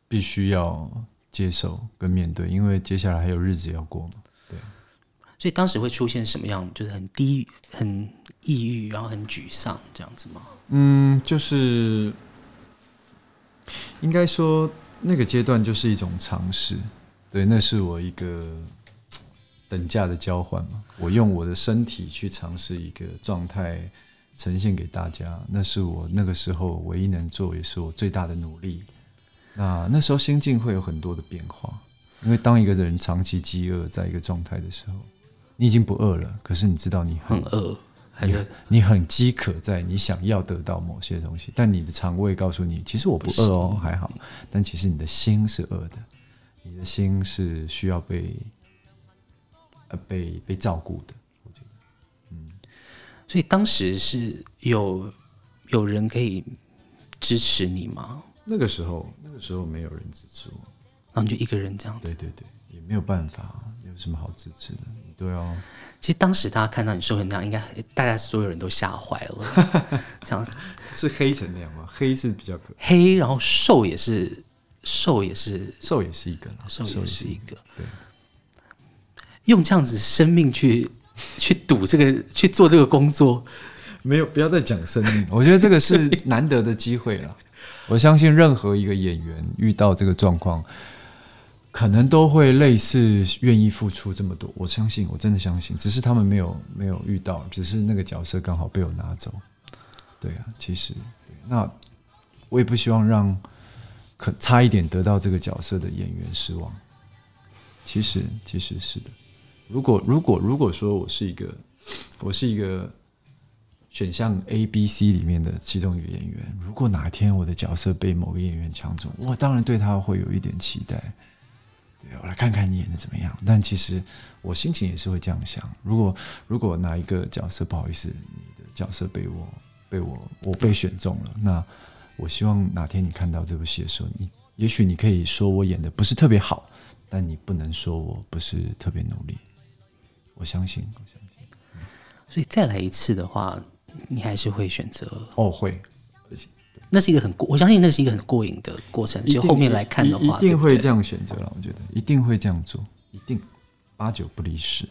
[SPEAKER 3] 必须要接受跟面对，因为接下来还有日子要过嘛。对，
[SPEAKER 2] 所以当时会出现什么样？就是很低、很抑郁，然后很沮丧这样子吗？
[SPEAKER 3] 嗯，就是。应该说，那个阶段就是一种尝试，对，那是我一个等价的交换嘛。我用我的身体去尝试一个状态，呈现给大家，那是我那个时候唯一能做，也是我最大的努力。那那时候心境会有很多的变化，因为当一个人长期饥饿在一个状态的时候，你已经不饿了，可是你知道你很饿。你你很饥渴，在你想要得到某些东西，但你的肠胃告诉你，其实我不饿哦，还好。但其实你的心是饿的，你的心是需要被呃被被照顾的。我觉得，嗯，
[SPEAKER 2] 所以当时是有有人可以支持你吗？
[SPEAKER 3] 那个时候，那个时候没有人支持我，
[SPEAKER 2] 然后你就一个人这样子。
[SPEAKER 3] 对对对，也没有办法，有什么好支持的？你都要。
[SPEAKER 2] 其实当时大家看到你瘦成那样，应该大家所有人都吓坏了。(laughs) 这样
[SPEAKER 3] 是黑成那样吗？黑是比较可
[SPEAKER 2] 黑，然后瘦也是瘦也是
[SPEAKER 3] 瘦也是一个，
[SPEAKER 2] 瘦也是一个。
[SPEAKER 3] 对，
[SPEAKER 2] 用这样子生命去去赌这个去做这个工作，
[SPEAKER 3] 没有，不要再讲生命。我觉得这个是难得的机会了。我相信任何一个演员遇到这个状况，可能都会类似愿意付出这么多。我相信，我真的相信，只是他们没有没有遇到，只是那个角色刚好被我拿走。对啊，其实，那我也不希望让可差一点得到这个角色的演员失望。其实，其实是的。如果如果如果说我是一个，我是一个。选项 A、B、C 里面的其中一个演员，如果哪天我的角色被某个演员抢走，我当然对他会有一点期待。对，我来看看你演的怎么样。但其实我心情也是会这样想：如果如果哪一个角色不好意思，你的角色被我被我我被选中了，那我希望哪天你看到这部戏的时候，你也许你可以说我演的不是特别好，但你不能说我不是特别努力。我相信，我相信。
[SPEAKER 2] 所以再来一次的话。你还是会选择
[SPEAKER 3] 哦，会，
[SPEAKER 2] 那是一个很过，我相信那是一个很过瘾的过程。就后面来看的话，
[SPEAKER 3] 一定会这样选择了。我觉得一定会这样做，一定八九不离十。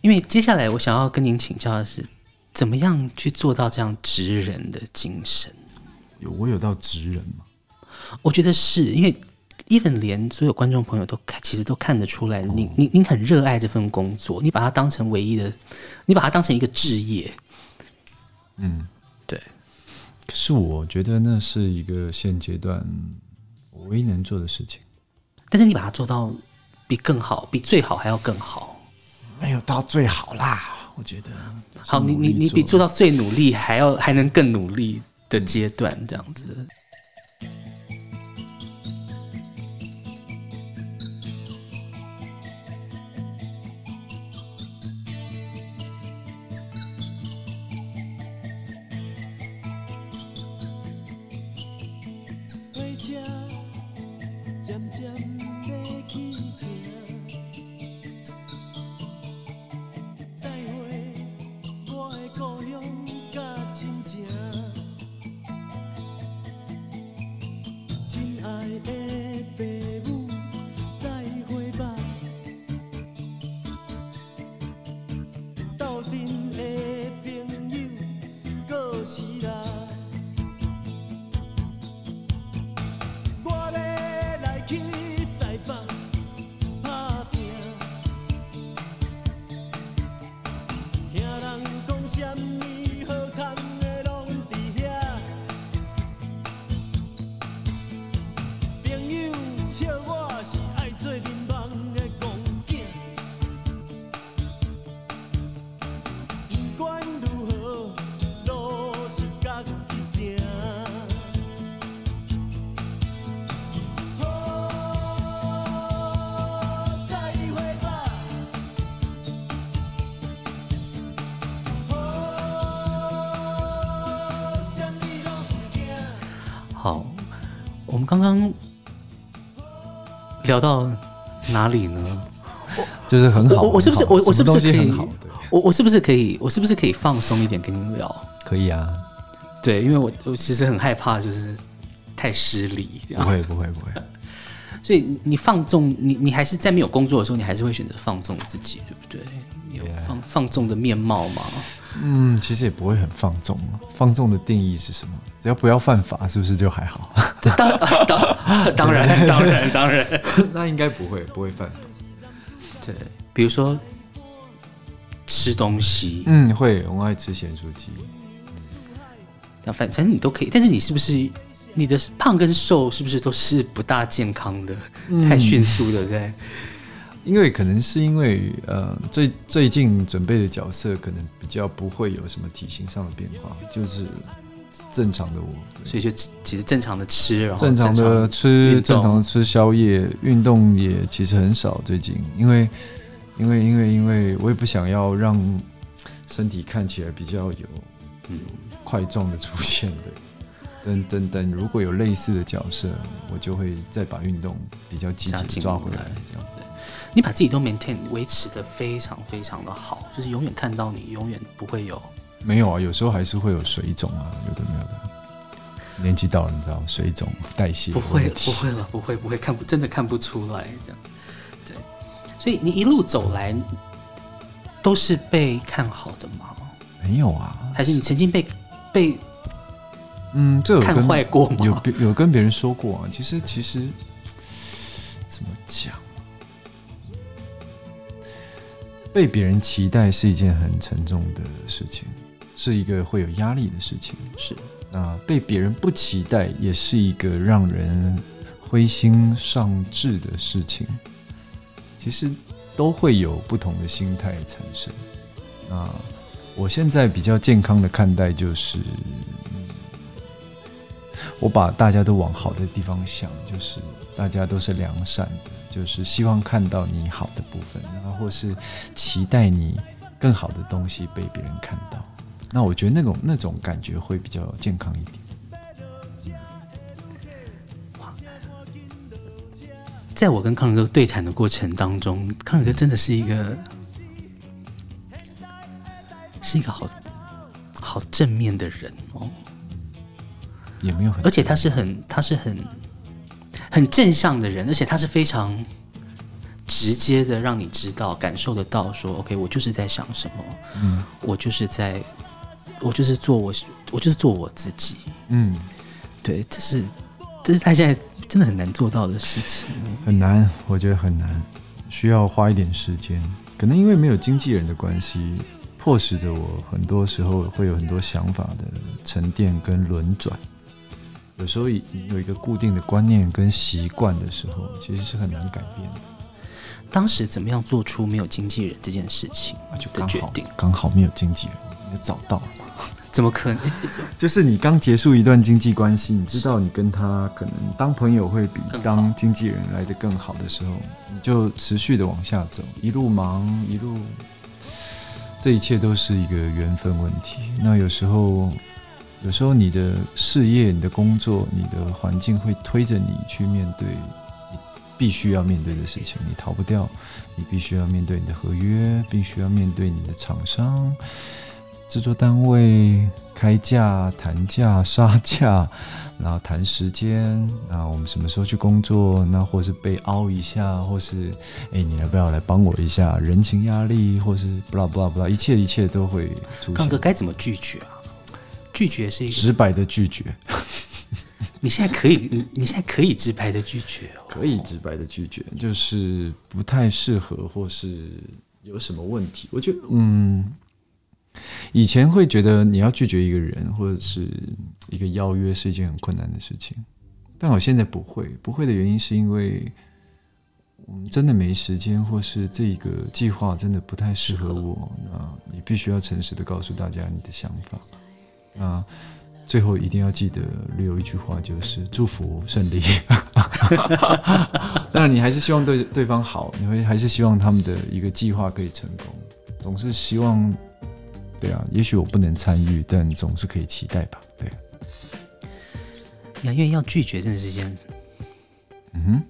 [SPEAKER 2] 因为接下来我想要跟您请教的是，怎么样去做到这样职人的精神？
[SPEAKER 3] 有我有到职人吗？
[SPEAKER 2] 我觉得是因为。even 连所有观众朋友都看，其实都看得出来，你你你很热爱这份工作，你把它当成唯一的，你把它当成一个职业。
[SPEAKER 3] 嗯，
[SPEAKER 2] 对。
[SPEAKER 3] 可是我觉得那是一个现阶段我唯一能做的事情。
[SPEAKER 2] 但是你把它做到比更好，比最好还要更好。
[SPEAKER 3] 没有到最好啦，我觉得。
[SPEAKER 2] 好，你你你比做到最努力还要还能更努力的阶段，这样子。刚刚聊到哪里呢？
[SPEAKER 3] 就是很好，
[SPEAKER 2] 我我是不是我我是不是可以
[SPEAKER 3] 好？
[SPEAKER 2] 我我是不是可以？我是不是可以放松一点跟你聊？
[SPEAKER 3] 可以啊，
[SPEAKER 2] 对，因为我我其实很害怕，就是太失礼这样。
[SPEAKER 3] 不会不会不会。(laughs)
[SPEAKER 2] 所以你放纵你你还是在没有工作的时候，你还是会选择放纵自己，对不对？你有放放纵的面貌吗？
[SPEAKER 3] 嗯，其实也不会很放纵。放纵的定义是什么？只要不要犯法，是不是就还好？
[SPEAKER 2] 当当当然当然当然，(laughs)
[SPEAKER 3] 那应该不会不会犯法。
[SPEAKER 2] 对，比如说吃东西，
[SPEAKER 3] 嗯，会，我爱吃咸酥鸡。
[SPEAKER 2] 那反正你都可以，但是你是不是你的胖跟瘦是不是都是不大健康的？嗯、太迅速的在。
[SPEAKER 3] 因为可能是因为呃，最最近准备的角色可能比较不会有什么体型上的变化，就是正常的我，
[SPEAKER 2] 所以就其实正常的吃，然后
[SPEAKER 3] 正常的吃，正常的吃宵夜，运动也其实很少。最近因为因为因为因为我也不想要让身体看起来比较有嗯块状的出现的。(laughs) 等等等，如果有类似的角色，我就会再把运动比较积极抓回来，这样。
[SPEAKER 2] 你把自己都 maintain 维持的非常非常的好，就是永远看到你，永远不会有。
[SPEAKER 3] 没有啊，有时候还是会有水肿啊，有的没有的。年纪到了，你知道，水肿代谢。
[SPEAKER 2] 不会，不会了，不会，不会看不，真的看不出来这样。对，所以你一路走来都是被看好的吗？
[SPEAKER 3] 没有啊，
[SPEAKER 2] 还是你曾经被被
[SPEAKER 3] 嗯，这有跟
[SPEAKER 2] 看坏过吗？
[SPEAKER 3] 有有跟别人说过啊。其实其实怎么讲？被别人期待是一件很沉重的事情，是一个会有压力的事情。
[SPEAKER 2] 是，
[SPEAKER 3] 那被别人不期待，也是一个让人灰心丧志的事情。其实都会有不同的心态产生。那我现在比较健康的看待，就是我把大家都往好的地方想，就是大家都是良善的。就是希望看到你好的部分，然后或是期待你更好的东西被别人看到。那我觉得那种那种感觉会比较健康一点。
[SPEAKER 2] 哇！在我跟康仁哥对谈的过程当中，康仁哥真的是一个是一个好好正面的人哦，
[SPEAKER 3] 也没有很，
[SPEAKER 2] 而且他是很他是很。很正向的人，而且他是非常直接的，让你知道、感受得到，说 “OK，我就是在想什么，嗯，我就是在，我就是做我，我就是做我自己，嗯，对，这是这是他现在真的很难做到的事情，
[SPEAKER 3] 很难，我觉得很难，需要花一点时间，可能因为没有经纪人的关系，迫使着我很多时候会有很多想法的沉淀跟轮转。有时候有一个固定的观念跟习惯的时候，其实是很难改变的。
[SPEAKER 2] 当时怎么样做出没有经纪人这件事情啊？就刚好
[SPEAKER 3] 刚好没有经纪人，也找到了吗？
[SPEAKER 2] 怎么可能？(laughs)
[SPEAKER 3] 就是你刚结束一段经济关系，你知道你跟他可能当朋友会比当经纪人来的更好的时候，你就持续的往下走，一路忙一路，这一切都是一个缘分问题。那有时候。有时候你的事业、你的工作、你的环境会推着你去面对你必须要面对的事情，你逃不掉。你必须要面对你的合约，必须要面对你的厂商、制作单位开价、谈价、杀价，(laughs) 然后谈时间。那我们什么时候去工作？那或是被凹一下，或是哎，你要不要来帮我一下？人情压力，或是不啦不啦不啦，一切一切都会出现。
[SPEAKER 2] 康哥该怎么拒绝啊？拒绝是一个
[SPEAKER 3] 直白的拒绝。(laughs)
[SPEAKER 2] 你现在可以，你你现在可以直白的拒绝哦。
[SPEAKER 3] 可以直白的拒绝，就是不太适合，或是有什么问题。我觉得，嗯，以前会觉得你要拒绝一个人或者是一个邀约是一件很困难的事情，但我现在不会。不会的原因是因为我们真的没时间，或是这个计划真的不太适合我。那你必须要诚实的告诉大家你的想法。那最后一定要记得留一句话，就是祝福顺利。(laughs) 当然，你还是希望对对方好，你会还是希望他们的一个计划可以成功。总是希望，对啊，也许我不能参与，但总是可以期待吧。对，
[SPEAKER 2] 呀，因为要拒绝，真的是件嗯哼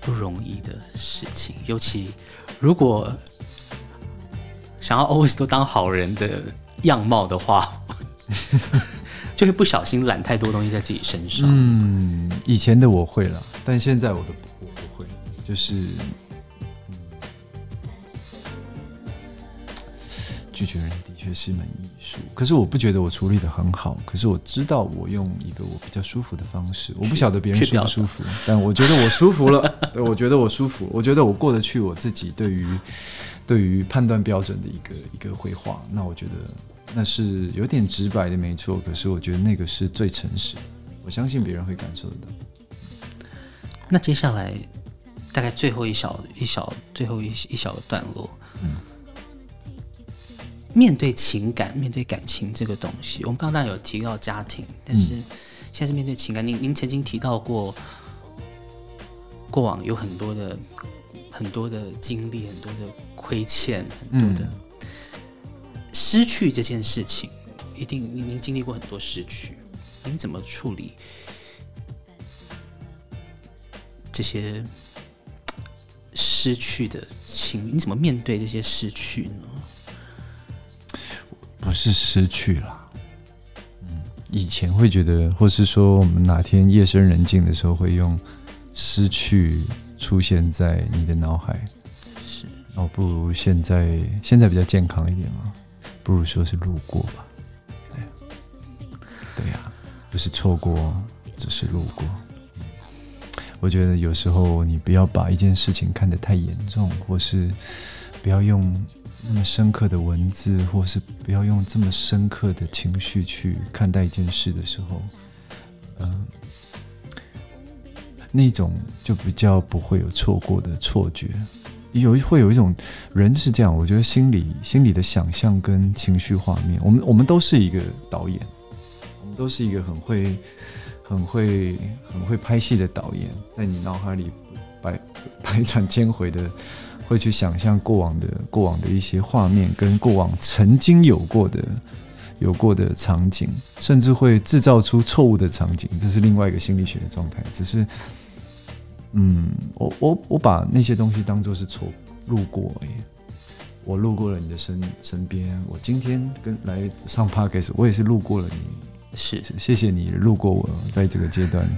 [SPEAKER 2] 不容易的事情，尤其如果想要 always 都当好人的。样貌的话，(laughs) (laughs) 就会不小心揽太多东西在自己身上。
[SPEAKER 3] 嗯，以前的我会了，但现在我都不我不会，就是、拒绝人的确是一门艺术。可是我不觉得我处理的很好，可是我知道我用一个我比较舒服的方式。我不晓得别人舒不舒服，但我觉得我舒服了。(laughs) 对，我觉得我舒服，我觉得我过得去我自己对于对于判断标准的一个一个绘画。那我觉得。那是有点直白的，没错。可是我觉得那个是最诚实的，我相信别人会感受得到。
[SPEAKER 2] 那接下来大概最后一小一小最后一一小个段落，嗯，面对情感，面对感情这个东西，我们刚刚有提到家庭，但是现在是面对情感。您您曾经提到过，过往有很多的很多的经历，很多的亏欠，很多的。嗯失去这件事情，一定您您经历过很多失去，您怎么处理这些失去的情？你怎么面对这些失去呢？
[SPEAKER 3] 不是失去了，嗯，以前会觉得，或是说我们哪天夜深人静的时候，会用失去出现在你的脑海。
[SPEAKER 2] 是，
[SPEAKER 3] 哦，不如现在现在比较健康一点嘛，不如说是路过吧。对，对呀，不是错过，只是路过。我觉得有时候你不要把一件事情看得太严重，或是不要用那么深刻的文字，或是不要用这么深刻的情绪去看待一件事的时候，嗯。那种就比较不会有错过的错觉，有会有一种人是这样，我觉得心里心里的想象跟情绪画面，我们我们都是一个导演，我们都是一个很会很会很会拍戏的导演，在你脑海里百百转千回的会去想象过往的过往的一些画面，跟过往曾经有过的。有过的场景，甚至会制造出错误的场景，这是另外一个心理学的状态。只是，嗯，我我我把那些东西当做是错路过而已。我路过了你的身身边，我今天跟来上 Podcast，我也是路过了你。
[SPEAKER 2] 是，
[SPEAKER 3] 谢谢你路过我在这个阶段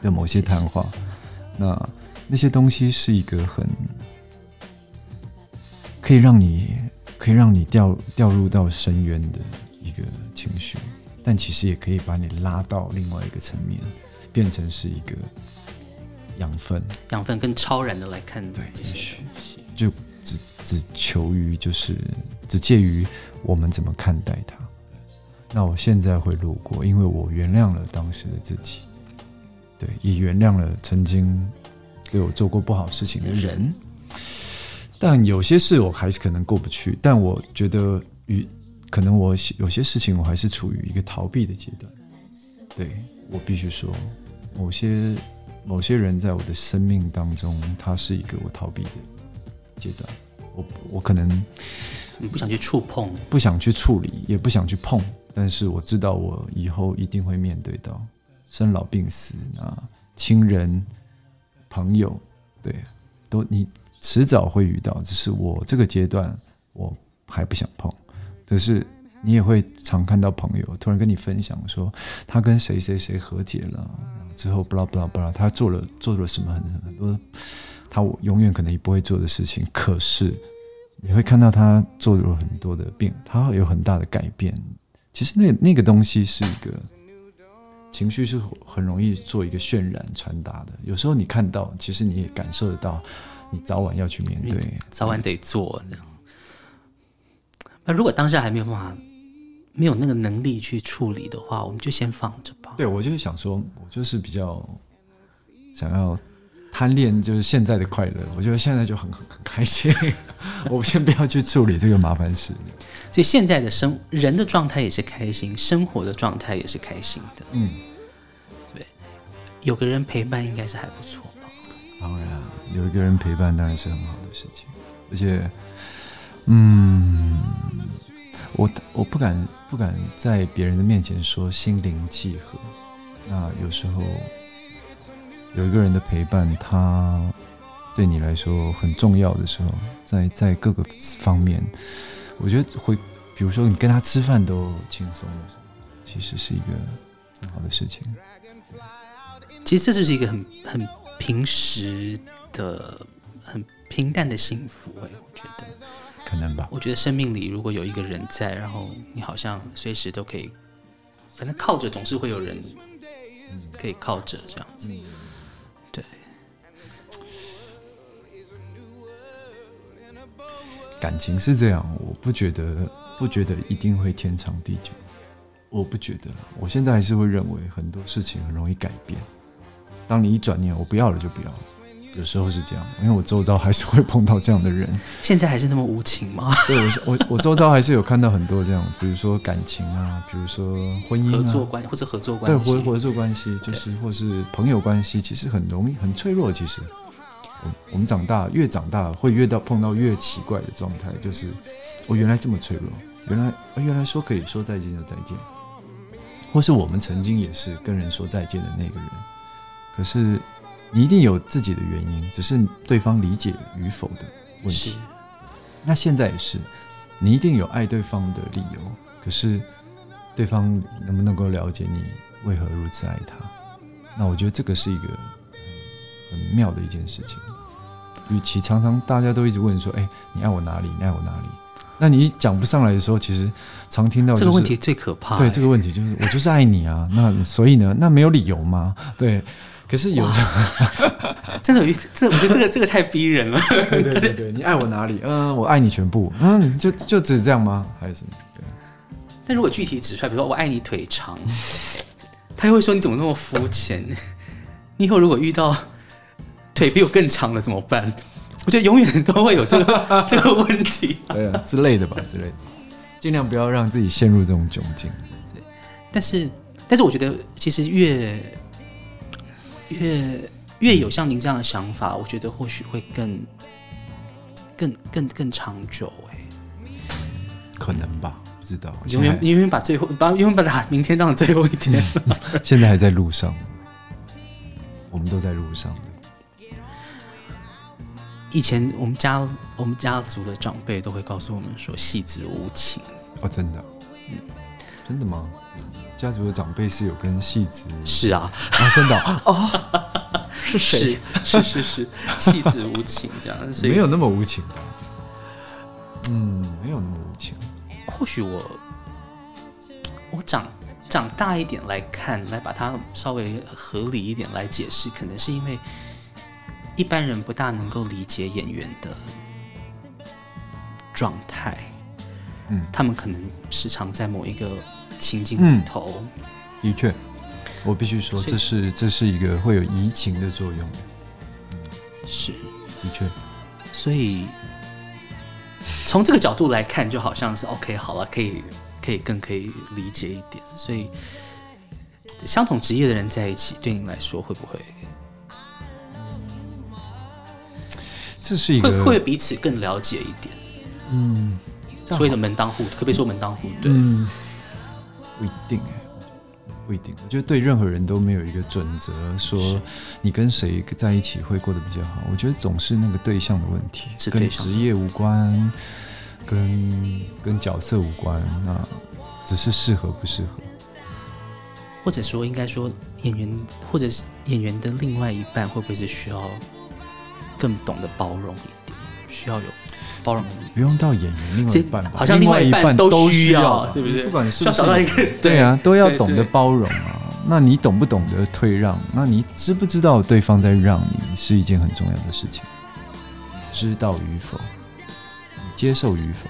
[SPEAKER 3] 的某些谈话。那那些东西是一个很可以让你可以让你掉掉入到深渊的。一个情绪，但其实也可以把你拉到另外一个层面，变成是一个养分，
[SPEAKER 2] 养分更超然的来看待情绪，
[SPEAKER 3] 就只只求于就是只介于我们怎么看待它。那我现在会路过，因为我原谅了当时的自己，对，也原谅了曾经对我做过不好事情的人。但有些事我还是可能过不去，但我觉得与。可能我有些事情我还是处于一个逃避的阶段，对，我必须说，某些某些人在我的生命当中，他是一个我逃避的阶段，我我可能
[SPEAKER 2] 你不想去触碰，
[SPEAKER 3] 不想去处理，也不想去碰，但是我知道我以后一定会面对到生老病死啊，亲人、朋友，对，都你迟早会遇到，只是我这个阶段我还不想碰。可是你也会常看到朋友突然跟你分享说，他跟谁谁谁和解了，之后不啦不啦不啦，他做了做了什么很很多他永远可能也不会做的事情。可是你会看到他做了很多的变，他有很大的改变。其实那那个东西是一个情绪，是很容易做一个渲染传达的。有时候你看到，其实你也感受得到，你早晚要去面对，
[SPEAKER 2] 早晚得做这样。那如果当下还没有办法，没有那个能力去处理的话，我们就先放着吧。
[SPEAKER 3] 对，我就是想说，我就是比较想要贪恋，就是现在的快乐。我觉得现在就很很很开心，(laughs) 我先不要去处理这个麻烦事。
[SPEAKER 2] 所以现在的生人的状态也是开心，生活的状态也是开心的。嗯，对，有个人陪伴应该是还不错吧。
[SPEAKER 3] 当然，有一个人陪伴当然是很好的事情，而且。嗯，我我不敢不敢在别人的面前说心灵契合。那有时候有一个人的陪伴，他对你来说很重要的时候，在在各个方面，我觉得会，比如说你跟他吃饭都轻松的时候，其实是一个很好的事情。
[SPEAKER 2] 其实这就是一个很很平时的、很平淡的幸福。哎，我觉得。
[SPEAKER 3] 可能吧。
[SPEAKER 2] 我觉得生命里如果有一个人在，然后你好像随时都可以，反正靠着总是会有人可以靠着这样子。嗯、对。
[SPEAKER 3] 感情是这样，我不觉得，不觉得一定会天长地久。我不觉得，我现在还是会认为很多事情很容易改变。当你一转念，我不要了就不要了。有时候是这样，因为我周遭还是会碰到这样的人。
[SPEAKER 2] 现在还是那么无情吗？
[SPEAKER 3] 对，我我我周遭还是有看到很多这样，比如说感情啊，比如说婚姻、啊、
[SPEAKER 2] 合作关或者合作关系，
[SPEAKER 3] 对，合合作关系就是或是朋友关系，其实很容易很脆弱。其实，我我们长大越长大会越到碰到越奇怪的状态，就是我原来这么脆弱，原来原来说可以说再见就再见，或是我们曾经也是跟人说再见的那个人，可是。你一定有自己的原因，只是对方理解与否的问题。那现在也是，你一定有爱对方的理由，可是对方能不能够了解你为何如此爱他？那我觉得这个是一个很妙的一件事情。与其常常大家都一直问说：“哎，你爱我哪里？你爱我哪里？”那你讲不上来的时候，其实常听到、就是、
[SPEAKER 2] 这个问题最可怕。
[SPEAKER 3] 对，这个问题就是我就是爱你啊。那所以呢，那没有理由吗？对。可是有，(laughs)
[SPEAKER 2] 真的有，这我觉得这个这个太逼人了。
[SPEAKER 3] 对对对对，你爱我哪里？嗯，我爱你全部。嗯，就就只是这样吗？还是什么？对。
[SPEAKER 2] 但如果具体指出来，比如说我爱你腿长，(laughs) 他又会说你怎么那么肤浅？(laughs) 你以后如果遇到腿比我更长的怎么办？我觉得永远都会有这个这个问题，
[SPEAKER 3] 对啊之类的吧，之类的。尽量不要让自己陷入这种窘境。
[SPEAKER 2] 对，但是但是我觉得其实越。越越有像您这样的想法，我觉得或许会更更更更长久哎，
[SPEAKER 3] 可能吧，不知道。
[SPEAKER 2] 永远永远把最后把永远把它明天当成最后一天。(laughs)
[SPEAKER 3] 现在还在路上，我们都在路上。
[SPEAKER 2] 以前我们家我们家族的长辈都会告诉我们说“戏子无情”。
[SPEAKER 3] 哦，真的，嗯，真的吗？家族的长辈是有跟戏子
[SPEAKER 2] 是啊
[SPEAKER 3] 啊，真的哦，(laughs)
[SPEAKER 2] 是谁？是是是是，戏子无情这样，所以
[SPEAKER 3] 没有那么无情。嗯，没有那么无情。
[SPEAKER 2] 或许我我长长大一点来看，来把它稍微合理一点来解释，可能是因为一般人不大能够理解演员的状态。嗯，他们可能时常在某一个。情景里头，
[SPEAKER 3] 嗯，的确，我必须说，这是这是一个会有移情的作用。嗯，
[SPEAKER 2] 是，
[SPEAKER 3] 的确。
[SPEAKER 2] 所以从这个角度来看，就好像是 OK，好了，可以可以更可以理解一点。所以，相同职业的人在一起，对你来说会不会？
[SPEAKER 3] 这是一个
[SPEAKER 2] 会会彼此更了解一点。嗯，所谓的门当户，可别说门当户对？嗯
[SPEAKER 3] 不一定哎，不一定。我觉得对任何人都没有一个准则，说你跟谁在一起会过得比较好。我觉得总是那个对象的问题，跟职业无关，跟跟角色无关，那只是适合不适合。
[SPEAKER 2] 或者说，应该说演员或者是演员的另外一半，会不会是需要更懂得包容一点，需要有。包容，
[SPEAKER 3] 不用到演员另外一半吧，
[SPEAKER 2] 好像另外一半都需要，对不对？
[SPEAKER 3] 不管你是不是
[SPEAKER 2] 找到一个，
[SPEAKER 3] 对啊，都要懂得包容啊。那你懂不懂得退让？那你知不知道对方在让你是一件很重要的事情？知道与否，接受与否，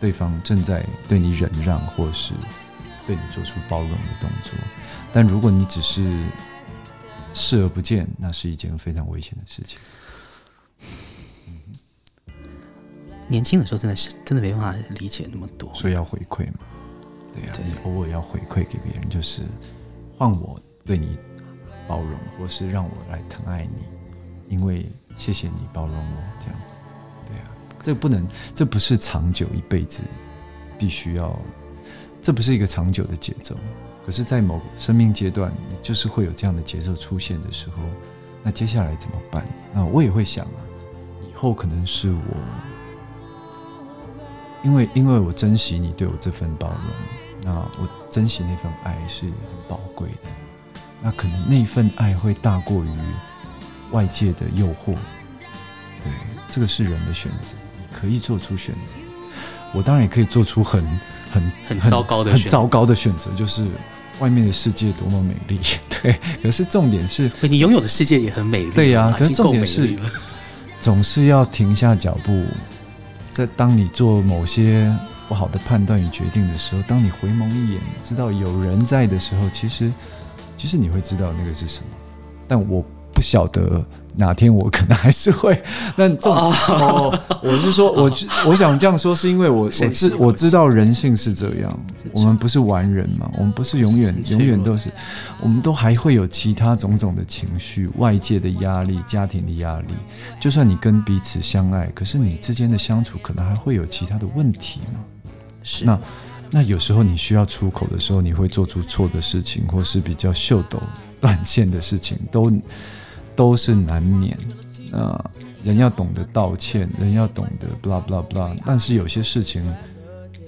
[SPEAKER 3] 对方正在对你忍让，或是对你做出包容的动作。但如果你只是视而不见，那是一件非常危险的事情。
[SPEAKER 2] 年轻的时候真的是真的没办法理解那么多，
[SPEAKER 3] 所以要回馈嘛，对呀、啊，你偶尔要回馈给别人，就是换我对你包容，或是让我来疼爱你，因为谢谢你包容我，这样，对呀、啊，这不能，这不是长久一辈子必须要，这不是一个长久的节奏。可是，在某生命阶段，你就是会有这样的节奏出现的时候，那接下来怎么办？那我也会想啊，以后可能是我。因为，因为我珍惜你对我这份包容，那我珍惜那份爱是很宝贵的。那可能那份爱会大过于外界的诱惑。对，这个是人的选择，你可以做出选择。我当然也可以做出很、很、
[SPEAKER 2] 很糟糕的、
[SPEAKER 3] 很糟糕的选择，就是外面的世界多么美丽。(laughs) 对，可是重点是，
[SPEAKER 2] 你拥有的世界也很美丽。
[SPEAKER 3] 对呀、啊，可是重点是，总是要停下脚步。在当你做某些不好的判断与决定的时候，当你回眸一眼，知道有人在的时候，其实，其实你会知道那个是什么。但我不晓得。哪天我可能还是会，(laughs) 那这种哦，我是说，我我想这样说，是因为我 (laughs) 我知我知道人性是这样，我们不是完人嘛，我们不是永远永远都是，我们都还会有其他种种的情绪、外界的压力、家庭的压力。就算你跟彼此相爱，可是你之间的相处可能还会有其他的问题嘛。
[SPEAKER 2] 是
[SPEAKER 3] 那那有时候你需要出口的时候，你会做出错的事情，或是比较秀逗断线的事情，都。都是难免，啊、呃，人要懂得道歉，人要懂得 blah blah blah。但是有些事情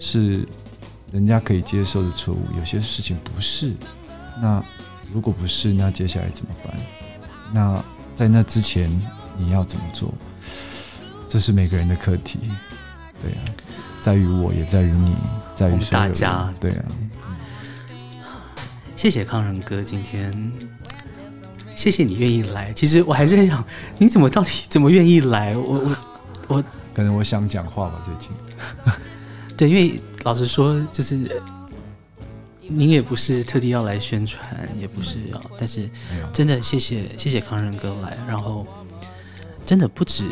[SPEAKER 3] 是人家可以接受的错误，有些事情不是。那如果不是，那接下来怎么办？那在那之前你要怎么做？这是每个人的课题，对啊，在于我也在于你，在于
[SPEAKER 2] 大家，
[SPEAKER 3] 对啊。
[SPEAKER 2] 谢谢康仁哥，今天谢谢你愿意来。其实我还是很想，你怎么到底 (laughs) 怎么愿意来？我我我，
[SPEAKER 3] 可能我想讲话吧，最近。(laughs)
[SPEAKER 2] 对，因为老实说，就是您也不是特地要来宣传，也不是要，但是真的谢谢谢谢康仁哥来，然后真的不止。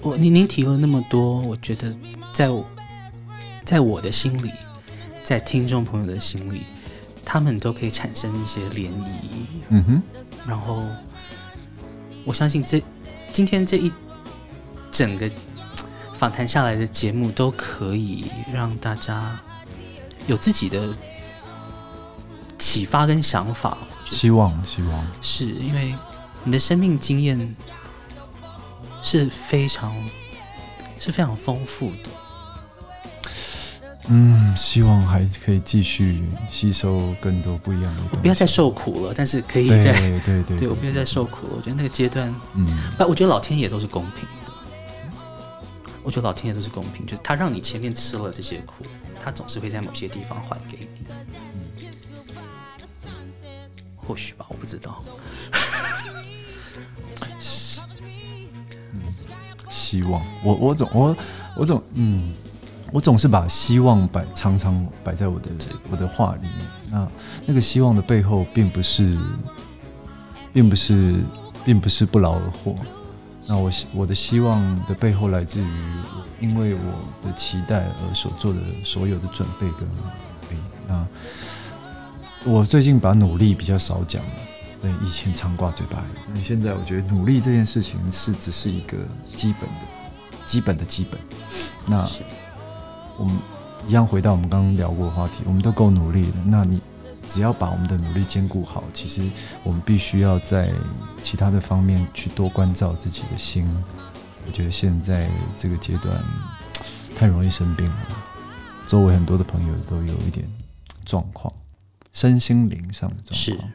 [SPEAKER 2] 我您您提了那么多，我觉得在在我的心里，在听众朋友的心里，他们都可以产生一些涟漪。
[SPEAKER 3] 嗯哼，
[SPEAKER 2] 然后我相信这今天这一整个访谈下来的节目，都可以让大家有自己的启发跟想法。
[SPEAKER 3] 希望，希望
[SPEAKER 2] 是因为你的生命经验。是非常是非常丰富的，
[SPEAKER 3] 嗯，希望还可以继续吸收更多不一样的东西。
[SPEAKER 2] 不要再受苦了，但是可以再
[SPEAKER 3] 对对对，
[SPEAKER 2] 对 (laughs) 我不要再受苦了。我觉得那个阶段，
[SPEAKER 3] 嗯，
[SPEAKER 2] 我觉得老天爷都是公平的。我觉得老天爷都是公平，就是他让你前面吃了这些苦，他总是会在某些地方还给你。嗯，或许吧，我不知道。(laughs)
[SPEAKER 3] 希望我我总我我总嗯，我总是把希望摆常常摆在我的我的话里面。那那个希望的背后，并不是，并不是，并不是不劳而获。那我我的希望的背后，来自于因为我的期待而所做的所有的准备跟努力。那我最近把努力比较少讲了。对，以前常挂嘴巴。那现在我觉得努力这件事情是只是一个基本的、基本的基本。那我们一样回到我们刚刚聊过的话题，我们都够努力了。那你只要把我们的努力兼顾好，其实我们必须要在其他的方面去多关照自己的心。我觉得现在这个阶段太容易生病了，周围很多的朋友都有一点状况，身心灵上的状况。
[SPEAKER 2] 是。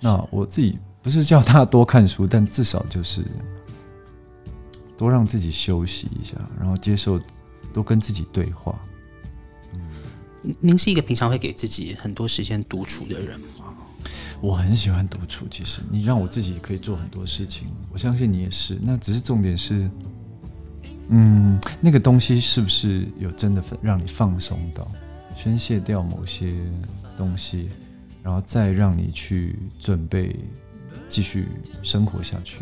[SPEAKER 3] 那我自己不是叫他多看书，但至少就是多让自己休息一下，然后接受，多跟自己对话。
[SPEAKER 2] 嗯，您是一个平常会给自己很多时间独处的人吗？
[SPEAKER 3] 我很喜欢独处，其实你让我自己可以做很多事情，我相信你也是。那只是重点是，嗯，那个东西是不是有真的让你放松到，宣泄掉某些东西？然后再让你去准备继续生活下去。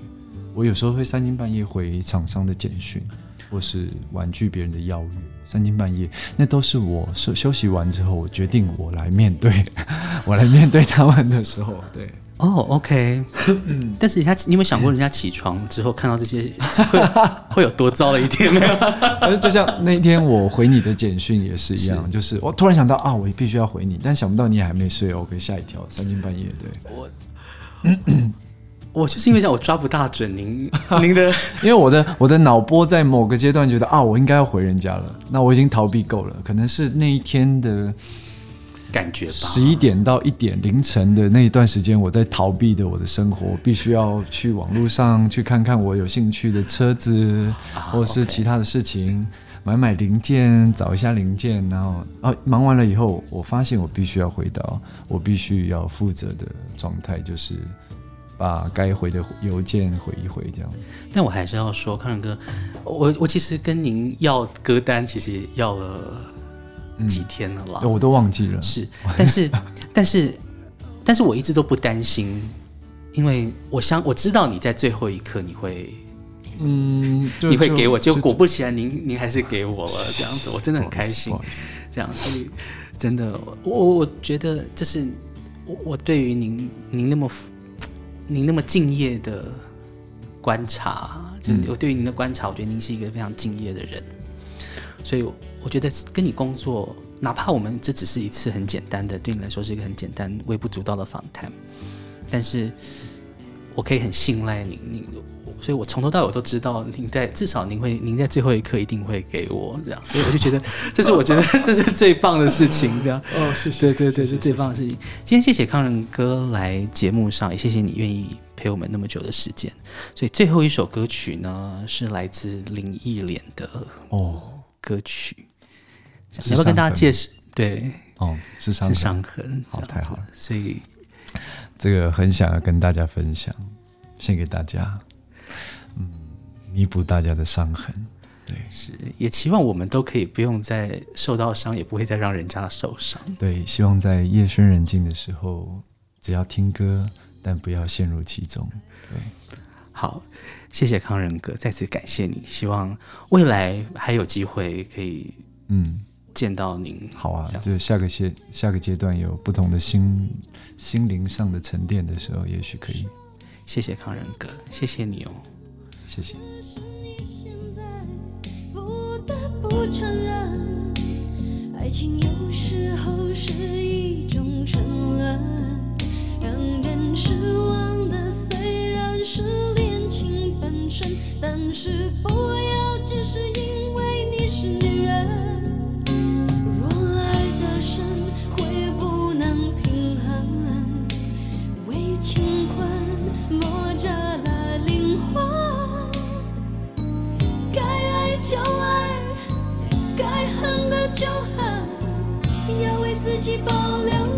[SPEAKER 3] 我有时候会三更半夜回厂商的简讯，或是婉拒别人的邀约。三更半夜，那都是我休休息完之后，我决定我来面对，(laughs) 我来面对他们的时候。对，
[SPEAKER 2] 哦、oh，OK。但是人家，你有没有想过，人家起床之后看到这些会，会有多糟的一天 (laughs) 没有？
[SPEAKER 3] 就像那天我回你的简讯也是一样，是就是我突然想到啊，我必须要回你，但想不到你还没睡，OK，吓一跳，三更半夜。对
[SPEAKER 2] 我，(clears throat) 我就是因为这样，我抓不大准您 (laughs) 您的，
[SPEAKER 3] 因为我的我的脑波在某个阶段觉得啊，我应该要回人家了，那我已经逃避够了，可能是那一天的。
[SPEAKER 2] 感觉吧，
[SPEAKER 3] 十一点到一点凌晨的那一段时间，我在逃避的我的生活，必须要去网络上去看看我有兴趣的车子，或是其他的事情，买买零件，找一下零件，然后啊，忙完了以后，我发现我必须要回到我必须要负责的状态，就是把该回的邮件回一回这样。
[SPEAKER 2] 但我还是要说，康仁哥，我我其实跟您要歌单，其实要了。几天了啦，
[SPEAKER 3] 我都忘记了。
[SPEAKER 2] 是，但是，(laughs) 但是，但是我一直都不担心，因为我想我知道你在最后一刻你会，
[SPEAKER 3] 嗯，
[SPEAKER 2] 你会给我，就果不其然，您您还是给我了，这样子，我真的很开心。这样，所以真的，我我觉得这是我我对于您您那么您那么敬业的观察，就我对于您的观察，我觉得您是一个非常敬业的人，所以。我觉得跟你工作，哪怕我们这只是一次很简单的，对你来说是一个很简单、微不足道的访谈，但是我可以很信赖您，您，所以我从头到尾都知道您在，至少您会，您在最后一刻一定会给我这样，所以我就觉得 (laughs) 这是我觉得 (laughs) 这是最棒的事情，这样。哦，谢谢。对对对，是最棒的事情。今天谢谢康仁哥来节目上，也谢谢你愿意陪我们那么久的时间。所以最后一首歌曲呢，是来自林忆莲的哦歌曲，要不要跟大家介绍？对，
[SPEAKER 3] 哦，是伤
[SPEAKER 2] 是伤痕，
[SPEAKER 3] 好，太好了。
[SPEAKER 2] 所以
[SPEAKER 3] 这个很想要跟大家分享，献给大家，嗯，弥补大家的伤痕。对，
[SPEAKER 2] 是也期望我们都可以不用再受到伤，也不会再让人家受伤。
[SPEAKER 3] 对，希望在夜深人静的时候，只要听歌，但不要陷入其中。对，
[SPEAKER 2] 好，谢谢康仁哥，再次感谢你。希望未来还有机会可以，嗯，见到您。
[SPEAKER 3] 好啊，就下个阶下个阶段有不同的心心灵上的沉淀的时候，也许可以。
[SPEAKER 2] 谢谢康仁哥，谢谢你哦，
[SPEAKER 3] 谢谢。
[SPEAKER 1] 不承认，爱情有时候是一种沉沦，让人失望的虽然是恋情本身，但是不要只是因为你是女人。就恨要为自己保留。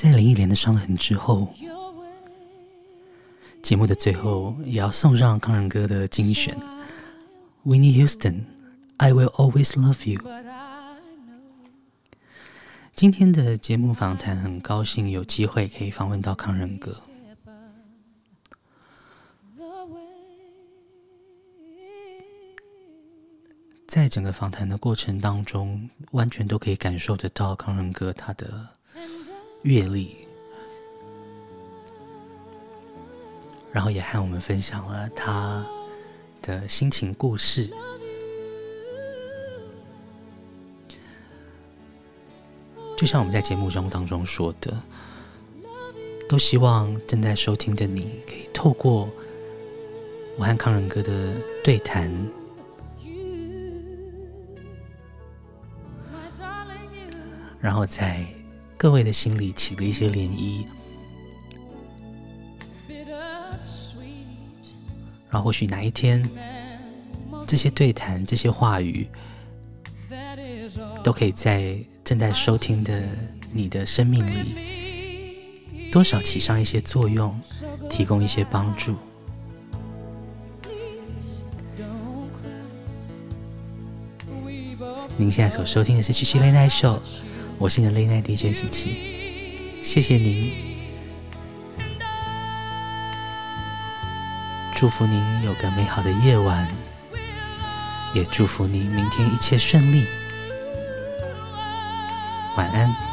[SPEAKER 2] 在林忆莲的伤痕之
[SPEAKER 1] 后，
[SPEAKER 2] 节目的最后也要送上康仁哥的精选，Winnie Houston，I Will Always Love You。今天的节目访谈，很高兴有机会可以访问到康仁哥。在整个访谈的过程当中，完全都可以感受得到康仁哥他的阅历，然后也和我们分享了他的心情故事。就像我们在节目中当中说的，都希望正在收听的你，可以透过我和康仁哥的
[SPEAKER 1] 对谈。
[SPEAKER 2] 然后在各位的心里起了一些涟漪，然后或许哪一天，这些对谈、这些
[SPEAKER 1] 话语，
[SPEAKER 2] 都可以在正在收听的你的生命
[SPEAKER 1] 里，
[SPEAKER 2] 多少起上一些作用，提供一些帮助。
[SPEAKER 1] Please don't cry. We both
[SPEAKER 2] 您现在所收听的是七七 Late Night Show，我是你的 Late Night DJ 七七，谢谢您，祝福您有个美好的夜晚，也祝福您明天一切顺利，晚安。